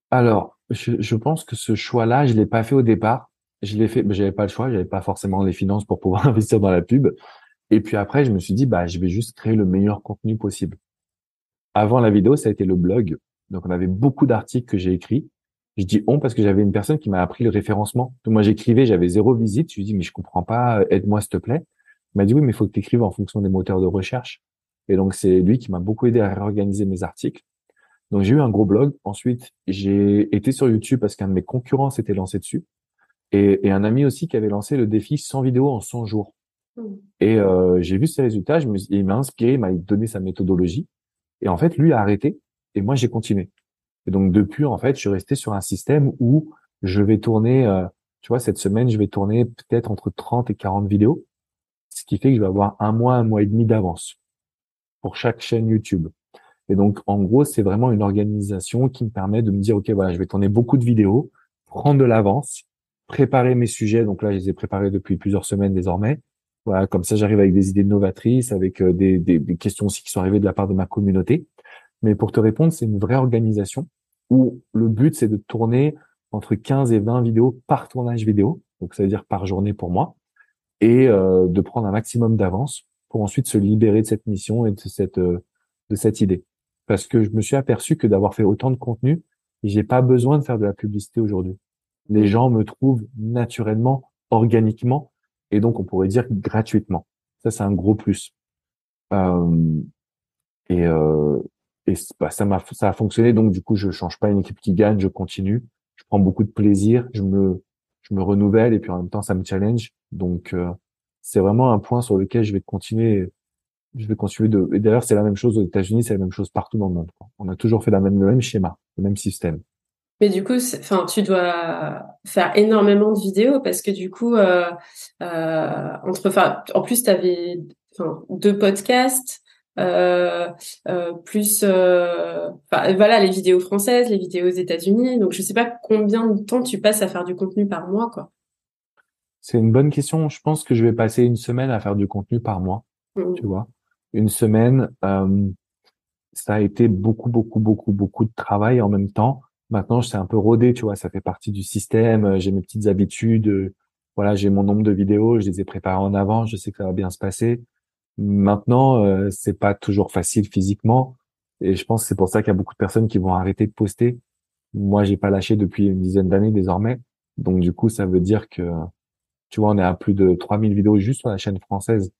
Alors, je, je pense que ce choix-là, je l'ai pas fait au départ. Je l'ai fait, j'avais pas le choix, j'avais pas forcément les finances pour pouvoir investir dans la pub. Et puis après, je me suis dit, bah, je vais juste créer le meilleur contenu possible. Avant la vidéo, ça a été le blog. Donc, on avait beaucoup d'articles que j'ai écrits. Je dis on parce que j'avais une personne qui m'a appris le référencement. Donc, moi, j'écrivais, j'avais zéro visite. Je lui dis, mais je comprends pas, aide-moi, s'il te plaît. Il m'a dit, oui, mais il faut que tu écrives en fonction des moteurs de recherche. Et donc, c'est lui qui m'a beaucoup aidé à réorganiser mes articles. Donc, j'ai eu un gros blog. Ensuite, j'ai été sur YouTube parce qu'un de mes concurrents s'était lancé dessus. Et, et, un ami aussi qui avait lancé le défi 100 vidéos en 100 jours. Mmh. Et euh, j'ai vu ses résultats, je me, il m'a inspiré, il m'a donné sa méthodologie. Et en fait, lui a arrêté et moi, j'ai continué. Et donc, depuis, en fait, je suis resté sur un système où je vais tourner, euh, tu vois, cette semaine, je vais tourner peut-être entre 30 et 40 vidéos, ce qui fait que je vais avoir un mois, un mois et demi d'avance pour chaque chaîne YouTube. Et donc, en gros, c'est vraiment une organisation qui me permet de me dire, OK, voilà, je vais tourner beaucoup de vidéos, prendre de l'avance, préparer mes sujets. Donc là, je les ai préparés depuis plusieurs semaines désormais. Voilà, comme ça, j'arrive avec des idées novatrices, avec euh, des, des, des, questions aussi qui sont arrivées de la part de ma communauté. Mais pour te répondre, c'est une vraie organisation où le but, c'est de tourner entre 15 et 20 vidéos par tournage vidéo. Donc, ça veut dire par journée pour moi. Et euh, de prendre un maximum d'avance pour ensuite se libérer de cette mission et de cette, euh, de cette idée. Parce que je me suis aperçu que d'avoir fait autant de contenu, j'ai pas besoin de faire de la publicité aujourd'hui. Les gens me trouvent naturellement, organiquement, et donc on pourrait dire gratuitement. Ça, c'est un gros plus. Euh, et euh, et bah, ça m'a ça a fonctionné. Donc du coup, je change pas une équipe qui gagne, je continue. Je prends beaucoup de plaisir, je me je me renouvelle et puis en même temps, ça me challenge. Donc euh, c'est vraiment un point sur lequel je vais continuer. Je vais continuer de. Et d'ailleurs, c'est la même chose aux États-Unis, c'est la même chose partout dans le monde. On a toujours fait la même, le même schéma, le même système. Mais du coup, enfin, tu dois faire énormément de vidéos parce que du coup, euh, euh, entre, en plus, tu avais deux podcasts, plus, euh, voilà, les vidéos françaises, les vidéos aux États-Unis. Donc, je sais pas combien de temps tu passes à faire du contenu par mois, quoi. C'est une bonne question. Je pense que je vais passer une semaine à faire du contenu par mois. Mmh. Tu vois, une semaine. ça a été beaucoup, beaucoup, beaucoup, beaucoup de travail en même temps Maintenant, je sais un peu rodé, tu vois, ça fait partie du système. Euh, j'ai mes petites habitudes. Euh, voilà, j'ai mon nombre de vidéos, je les ai préparées en avant. Je sais que ça va bien se passer. Maintenant, euh, c'est pas toujours facile physiquement, et je pense que c'est pour ça qu'il y a beaucoup de personnes qui vont arrêter de poster. Moi, j'ai pas lâché depuis une dizaine d'années désormais. Donc, du coup, ça veut dire que, tu vois, on est à plus de 3000 vidéos juste sur la chaîne française.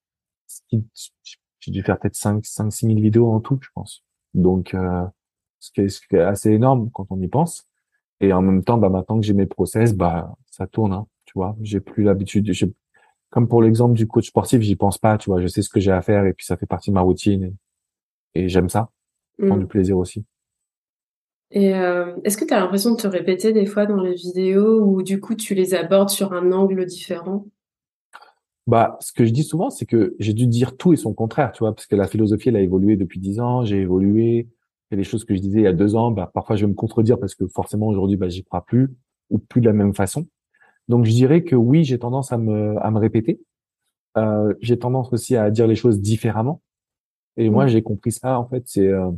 J'ai dû faire peut-être 5, 5, 6 000 vidéos en tout, je pense. Donc, euh, ce qui, est, assez énorme quand on y pense. Et en même temps, bah, maintenant que j'ai mes process, bah, ça tourne, hein, tu vois. J'ai plus l'habitude. Comme pour l'exemple du coach sportif, j'y pense pas, tu vois. Je sais ce que j'ai à faire et puis ça fait partie de ma routine et, j'aime ça. Je prends mm. du plaisir aussi. Et euh, est-ce que tu as l'impression de te répéter des fois dans les vidéos ou du coup tu les abordes sur un angle différent? Bah, ce que je dis souvent, c'est que j'ai dû dire tout et son contraire, tu vois, parce que la philosophie, elle a évolué depuis dix ans, j'ai évolué, il y a des choses que je disais il y a deux ans, bah, parfois je vais me contredire parce que forcément aujourd'hui, bah, j'y crois plus ou plus de la même façon. Donc je dirais que oui, j'ai tendance à me, à me répéter. Euh, j'ai tendance aussi à dire les choses différemment. Et moi, mmh. j'ai compris ça. En fait, c'est, euh,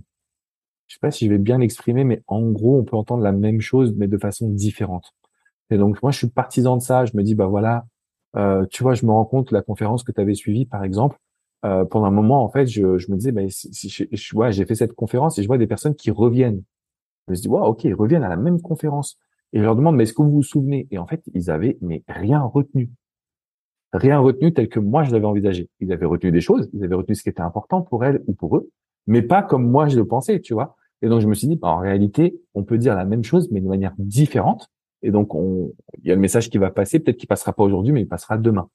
je sais pas si je vais bien l'exprimer, mais en gros, on peut entendre la même chose, mais de façon différente. Et donc moi, je suis partisan de ça. Je me dis, bah voilà, euh, tu vois, je me rends compte la conférence que tu avais suivie, par exemple euh, pendant un moment, en fait, je, je me disais, ben, si, je, je, ouais, j'ai fait cette conférence et je vois des personnes qui reviennent. Je me dis, wow, ok, ils reviennent à la même conférence. Et je leur demande, mais est-ce que vous vous souvenez? Et en fait, ils avaient mais rien retenu. Rien retenu tel que moi je l'avais envisagé. Ils avaient retenu des choses, ils avaient retenu ce qui était important pour elles ou pour eux, mais pas comme moi je le pensais, tu vois. Et donc je me suis dit, bah, en réalité, on peut dire la même chose, mais de manière différente. Et donc, on, il y a le message qui va passer, peut-être qu'il passera pas aujourd'hui, mais il passera demain.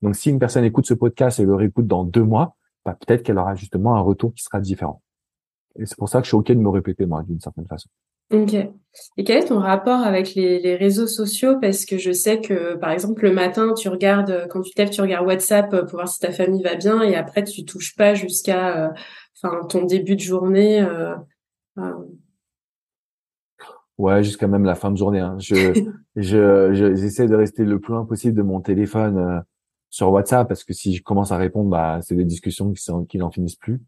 Donc, si une personne écoute ce podcast et le réécoute dans deux mois, bah, peut-être qu'elle aura justement un retour qui sera différent. Et c'est pour ça que je suis OK de me répéter, moi, d'une certaine façon. Ok. Et quel est ton rapport avec les, réseaux sociaux? Parce que je sais que, par exemple, le matin, tu regardes, quand tu t'aimes, tu regardes WhatsApp pour voir si ta famille va bien, et après, tu touches pas jusqu'à, euh, enfin, ton début de journée. Euh, Ouais, jusqu'à même la fin de journée. Hein. Je, je, j'essaie de rester le plus loin possible de mon téléphone. Euh, sur WhatsApp parce que si je commence à répondre, bah, c'est des discussions qui, sont, qui n'en finissent plus.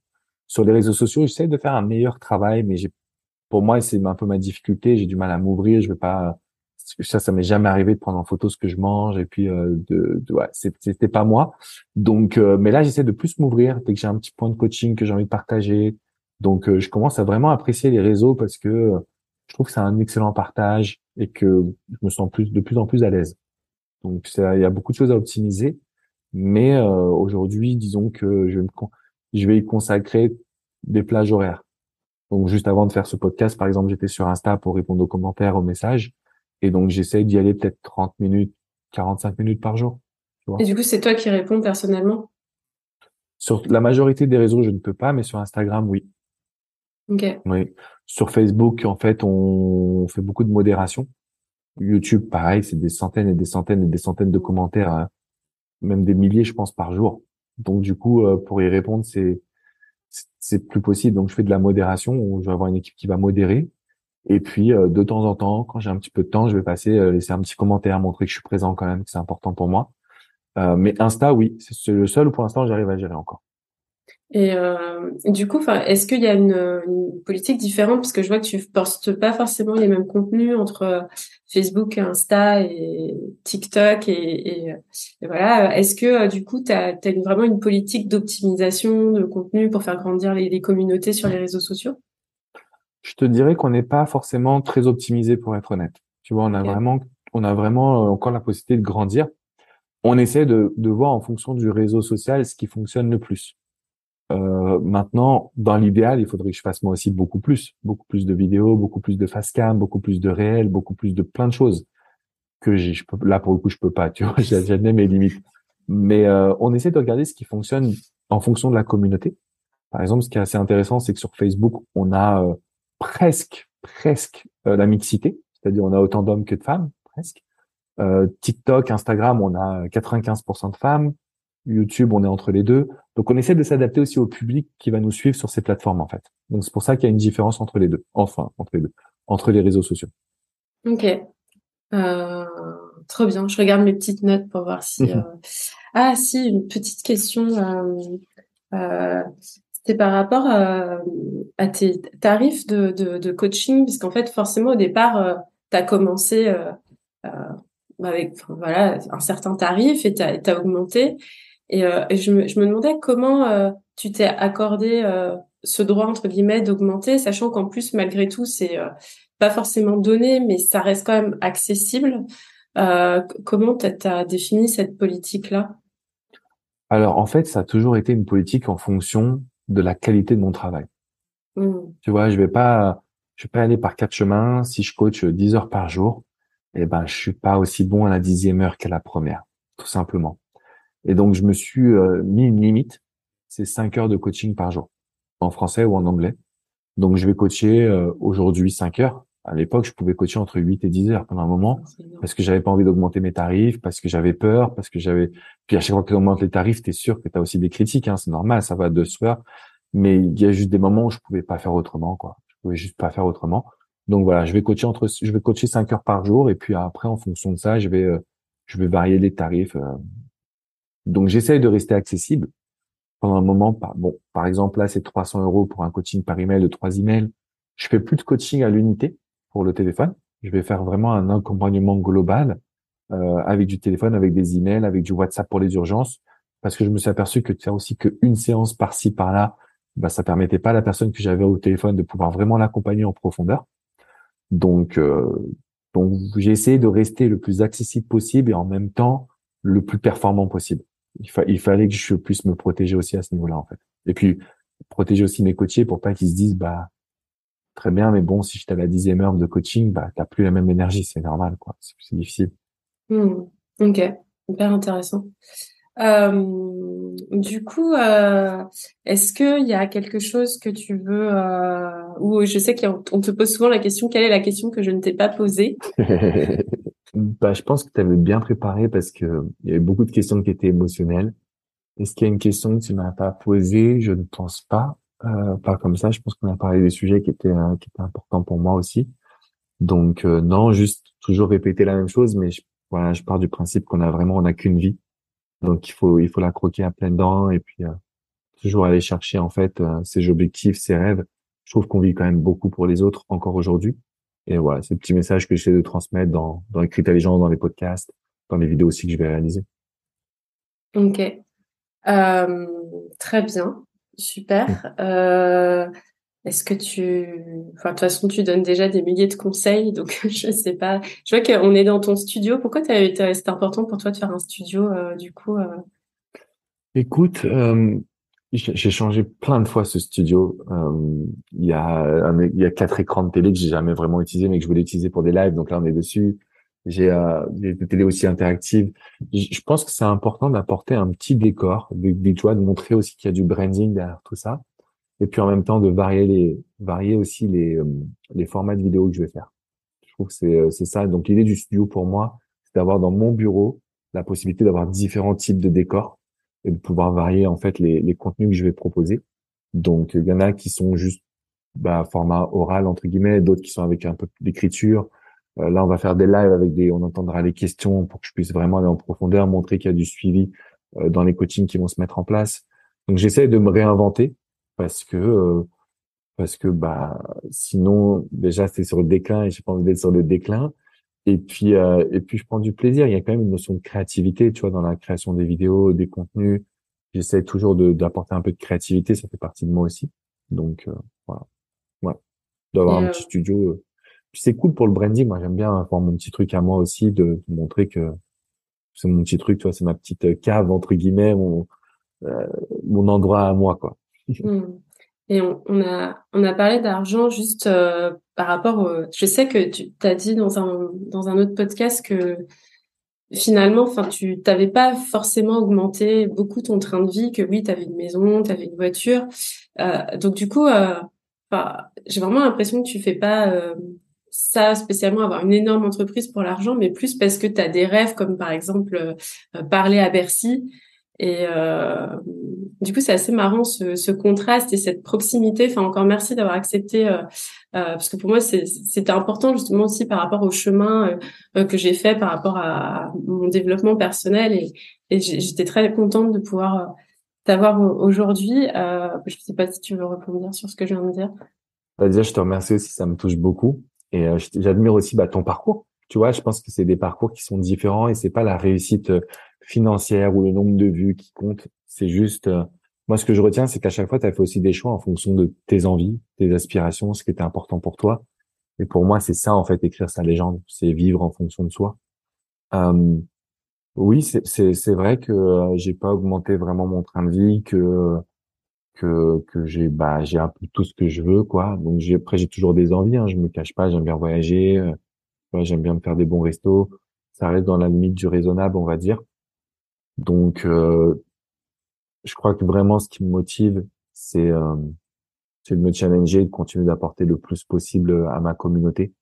Sur les réseaux sociaux, j'essaie de faire un meilleur travail, mais j'ai pour moi, c'est un peu ma difficulté. J'ai du mal à m'ouvrir. Je veux pas. Ça, ça m'est jamais arrivé de prendre en photo ce que je mange et puis euh, de, de ouais, c'était pas moi. Donc, euh, mais là, j'essaie de plus m'ouvrir dès que j'ai un petit point de coaching que j'ai envie de partager. Donc, euh, je commence à vraiment apprécier les réseaux parce que je trouve que c'est un excellent partage et que je me sens plus de plus en plus à l'aise. Donc, il y a beaucoup de choses à optimiser. Mais aujourd'hui, disons que je, je vais y consacrer des plages horaires. Donc juste avant de faire ce podcast, par exemple, j'étais sur Insta pour répondre aux commentaires, aux messages. Et donc j'essaie d'y aller peut-être 30 minutes, 45 minutes par jour. Et du coup, c'est toi qui réponds personnellement? Sur la majorité des réseaux, je ne peux pas, mais sur Instagram, oui. Ok. Oui. Sur Facebook, en fait, on fait beaucoup de modération. YouTube, pareil, c'est des centaines et des centaines et des centaines de commentaires, hein. même des milliers, je pense, par jour. Donc du coup, euh, pour y répondre, c'est c'est plus possible. Donc, je fais de la modération. Où je vais avoir une équipe qui va modérer. Et puis, euh, de temps en temps, quand j'ai un petit peu de temps, je vais passer, euh, laisser un petit commentaire, montrer que je suis présent quand même, que c'est important pour moi. Euh, mais Insta, oui, c'est le seul où pour l'instant j'arrive à gérer encore. Et euh, du coup, est-ce qu'il y a une, une, politique différente? Parce que je vois que tu postes pas forcément les mêmes contenus entre Facebook, Insta et TikTok et, et, voilà. Est-ce que du coup, tu as, vraiment une politique d'optimisation de contenu pour faire grandir les, les, communautés sur les réseaux sociaux? Je te dirais qu'on n'est pas forcément très optimisé pour être honnête. Tu vois, on a vraiment, on a vraiment encore la possibilité de grandir. On essaie de, de voir en fonction du réseau social ce qui fonctionne le plus. Euh, maintenant, dans l'idéal, il faudrait que je fasse moi aussi beaucoup plus, beaucoup plus de vidéos, beaucoup plus de face cam, beaucoup plus de réel, beaucoup plus de plein de choses que j'ai. Je peux, là pour le coup, je peux pas. Tu vois, j'ai mes limites. Mais euh, on essaie de regarder ce qui fonctionne en fonction de la communauté. Par exemple, ce qui est assez intéressant, c'est que sur Facebook, on a euh, presque, presque euh, la mixité, c'est-à-dire on a autant d'hommes que de femmes, presque. TikTok, Instagram, on a 95% de femmes. YouTube, on est entre les deux. Donc, on essaie de s'adapter aussi au public qui va nous suivre sur ces plateformes, en fait. Donc, c'est pour ça qu'il y a une différence entre les deux. Enfin, entre les deux. Entre les réseaux sociaux. Ok. Euh, trop bien. Je regarde mes petites notes pour voir si... Euh... Ah, si, une petite question. Euh, euh, C'était par rapport à, à tes tarifs de, de, de coaching, puisqu'en fait, forcément, au départ, tu as commencé avec voilà un certain tarif et tu as, augmenté. Et, euh, je, me, je, me, demandais comment euh, tu t'es accordé euh, ce droit entre guillemets d'augmenter, sachant qu'en plus malgré tout c'est pas forcément donné, mais ça reste quand même accessible. comment tu as, défini cette politique là Alors en fait, ça a toujours été une politique en fonction de la qualité de mon travail. Mmh. Tu vois, je vais pas, je vais pas aller par quatre chemins. Si je coach 10 heures par jour, eh ben je suis pas aussi bon à la dixième heure qu'à la première, tout simplement. Et donc, je me suis euh, mis une limite, c'est 5 heures de coaching par jour, en français ou en anglais. Donc, je vais coacher euh, aujourd'hui 5 heures. À l'époque, je pouvais coacher entre 8 et 10 heures pendant un moment parce que j'avais pas envie d'augmenter mes tarifs, parce que j'avais peur, parce que j'avais... Puis à chaque fois que tu augmentes les tarifs, tu es sûr que tu as aussi des critiques, hein, c'est normal, ça va de soi. Mais il y a juste des moments où je pouvais pas faire autrement, quoi. Je pouvais juste pas faire autrement. Donc voilà, je vais coacher entre, je vais coacher 5 heures par jour et puis après, en fonction de ça, je vais, euh, je vais varier les tarifs. Donc, j'essaye de rester accessible pendant un moment. Par, bon, par exemple, là, c'est 300 euros pour un coaching par email de trois emails. Je fais plus de coaching à l'unité pour le téléphone. Je vais faire vraiment un accompagnement global euh, avec du téléphone, avec des emails, avec du WhatsApp pour les urgences, parce que je me suis aperçu que de faire aussi qu'une séance par-ci par-là, bah, ça permettait pas à la personne que j'avais au téléphone de pouvoir vraiment l'accompagner en profondeur. Donc, euh, donc j'ai essayé de rester le plus accessible possible et en même temps le plus performant possible il, il fallait que je puisse me protéger aussi à ce niveau-là, en fait. Et puis, protéger aussi mes coachés pour pas qu'ils se disent, bah, très bien, mais bon, si j'étais à la dixième heure de coaching, bah, t'as plus la même énergie, c'est normal, quoi. C'est difficile. Hmm. Ok, hyper intéressant. Euh, du coup, euh, est-ce qu'il y a quelque chose que tu veux, euh, ou je sais qu'on te pose souvent la question, quelle est la question que je ne t'ai pas posée? Bah, je pense que tu avais bien préparé parce que il y avait beaucoup de questions qui étaient émotionnelles. Est-ce qu'il y a une question que tu m'as pas posée? Je ne pense pas. Euh, pas comme ça. Je pense qu'on a parlé des sujets qui étaient euh, qui étaient importants pour moi aussi. Donc euh, non, juste toujours répéter la même chose, mais je, voilà, je pars du principe qu'on a vraiment on a qu'une vie, donc il faut il faut la croquer à pleines dents et puis euh, toujours aller chercher en fait ses objectifs, ses rêves je trouve qu'on vit quand même beaucoup pour les autres encore aujourd'hui. Et voilà, c'est le petit message que j'essaie de transmettre dans, dans les cris gens, dans les podcasts, dans les vidéos aussi que je vais réaliser. Ok. Euh, très bien. Super. Euh, est-ce que tu, enfin, de toute façon, tu donnes déjà des milliers de conseils, donc je sais pas. Je vois qu'on est dans ton studio. Pourquoi c'est important pour toi de faire un studio, euh, du coup euh? Écoute, euh, j'ai changé plein de fois ce studio. Il y a, il y a quatre écrans de télé que j'ai jamais vraiment utilisé, mais que je voulais utiliser pour des lives. Donc là, on est dessus. J'ai des télés aussi interactives. Je pense que c'est important d'apporter un petit décor, de, de, de montrer aussi qu'il y a du branding derrière tout ça et puis en même temps de varier les varier aussi les euh, formats de vidéos que je vais faire. Je trouve que c'est euh, c'est ça. Donc l'idée du studio pour moi, c'est d'avoir dans mon bureau la possibilité d'avoir différents types de décors et de pouvoir varier en fait les les contenus que je vais proposer. Donc il y en a qui sont juste bah, format oral entre guillemets, d'autres qui sont avec un peu d'écriture. Euh, là, on va faire des lives avec des, on entendra les questions pour que je puisse vraiment aller en profondeur, montrer qu'il y a du suivi dans les coachings qui vont se mettre en place. Donc j'essaie de me réinventer parce que euh, parce que bah sinon déjà c'est sur le déclin et j'ai pas envie d'être sur le déclin et puis euh, et puis je prends du plaisir. Il y a quand même une notion de créativité tu vois dans la création des vidéos des contenus. J'essaie toujours d'apporter un peu de créativité. Ça fait partie de moi aussi. Donc euh, voilà. Ouais. D'avoir un petit studio puis c'est cool pour le branding. Moi j'aime bien avoir mon petit truc à moi aussi de, montrer que c'est mon petit truc tu vois c'est ma petite cave entre guillemets mon mon endroit à moi quoi. Hmm. Et on, on, a on a parlé d'argent juste euh, par rapport au. Je sais que tu t'as dit dans un dans un autre podcast que finalement, enfin, tu t'avais pas forcément augmenté beaucoup ton train de vie. Que oui, tu avais une maison, tu avais une voiture. Euh, donc du coup, euh, j'ai vraiment l'impression que tu fais pas euh, ça spécialement avoir une énorme entreprise pour l'argent, mais plus parce que tu as des rêves comme par exemple euh, parler à Bercy et euh, du coup, c'est assez marrant ce, ce, contraste et cette proximité. Enfin, encore merci d'avoir accepté, euh, euh, parce que pour moi, c'était important justement aussi par rapport au chemin euh, euh, que j'ai fait par rapport à, mon développement personnel. Et, et j'étais très contente de pouvoir euh, t'avoir aujourd'hui. je sais pas si tu veux répondre sur ce que je viens de dire. Bah déjà, je te remercie aussi, ça me touche beaucoup. Et j'admire aussi bah, ton parcours. Tu vois, je pense que c'est des parcours qui sont différents et c'est pas la réussite financière ou le nombre de vues qui compte. C'est juste, euh, moi, ce que je retiens, c'est qu'à chaque fois, tu as fait aussi des choix en fonction de tes envies, tes aspirations, ce qui était important pour toi. Et pour moi, c'est ça, en fait, écrire sa légende. C'est vivre en fonction de soi. Euh, oui, c'est vrai que euh, j'ai pas augmenté vraiment mon train de vie, que que que j'ai bah j'ai un peu tout ce que je veux quoi. Donc j'ai après j'ai toujours des envies, hein, je me cache pas, j'aime bien voyager, euh, j'aime bien me faire des bons restos. Ça reste dans la limite du raisonnable, on va dire. Donc, euh, je crois que vraiment, ce qui me motive, c'est euh, de me challenger, de continuer d'apporter le plus possible à ma communauté.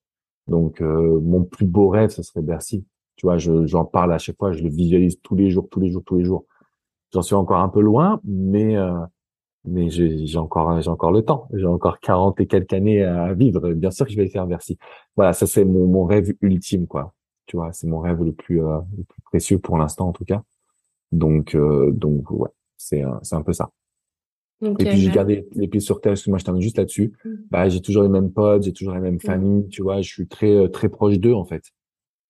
Donc, euh, mon plus beau rêve, ce serait Bercy. Tu vois, j'en parle à chaque fois, je le visualise tous les jours, tous les jours, tous les jours. J'en suis encore un peu loin, mais euh, mais j'ai encore j'ai encore le temps. J'ai encore 40 et quelques années à vivre. Bien sûr que je vais le faire Bercy. Voilà, ça c'est mon, mon rêve ultime, quoi. Tu vois, c'est mon rêve le plus euh, le plus précieux pour l'instant en tout cas. Donc, euh, donc ouais, c'est c'est un peu ça. et puis j'ai gardé les pieds sur terre. Moi, je termine juste là-dessus. Mmh. Bah, j'ai toujours les mêmes potes, j'ai toujours les mêmes mmh. familles. Tu vois, je suis très euh, très proche d'eux en fait.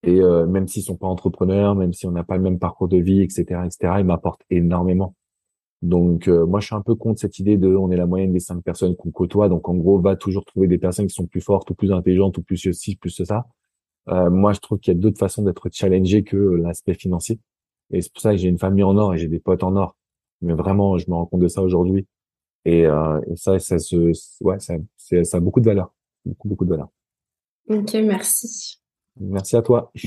Et euh, même s'ils sont pas entrepreneurs, même si on n'a pas le même parcours de vie, etc., etc., ils m'apportent énormément. Donc moi, je suis un peu contre cette idée de on est la moyenne des cinq personnes qu'on côtoie. Donc en gros, va toujours trouver des personnes qui sont plus fortes ou plus intelligentes ou plus ceci, plus ça. Euh, moi, je trouve qu'il y a d'autres façons d'être challengé que l'aspect financier. Et c'est pour ça que j'ai une famille en or et j'ai des potes en or. Mais vraiment, je me rends compte de ça aujourd'hui. Et, euh, et, ça, ça se, ouais, ça, ça a beaucoup de valeur, beaucoup, beaucoup de valeur. Ok, merci. Merci à toi.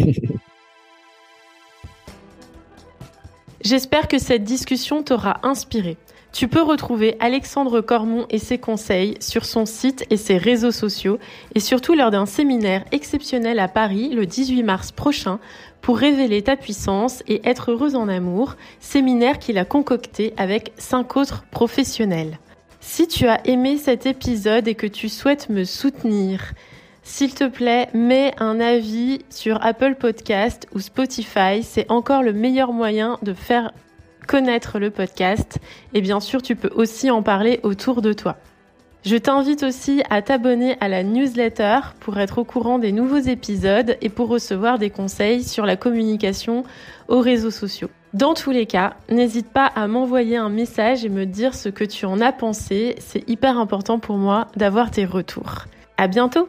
J'espère que cette discussion t'aura inspiré. Tu peux retrouver Alexandre Cormon et ses conseils sur son site et ses réseaux sociaux et surtout lors d'un séminaire exceptionnel à Paris le 18 mars prochain pour révéler ta puissance et être heureuse en amour, séminaire qu'il a concocté avec cinq autres professionnels. Si tu as aimé cet épisode et que tu souhaites me soutenir, s'il te plaît, mets un avis sur Apple Podcast ou Spotify. C'est encore le meilleur moyen de faire connaître le podcast. Et bien sûr, tu peux aussi en parler autour de toi. Je t'invite aussi à t'abonner à la newsletter pour être au courant des nouveaux épisodes et pour recevoir des conseils sur la communication aux réseaux sociaux. Dans tous les cas, n'hésite pas à m'envoyer un message et me dire ce que tu en as pensé. C'est hyper important pour moi d'avoir tes retours. À bientôt!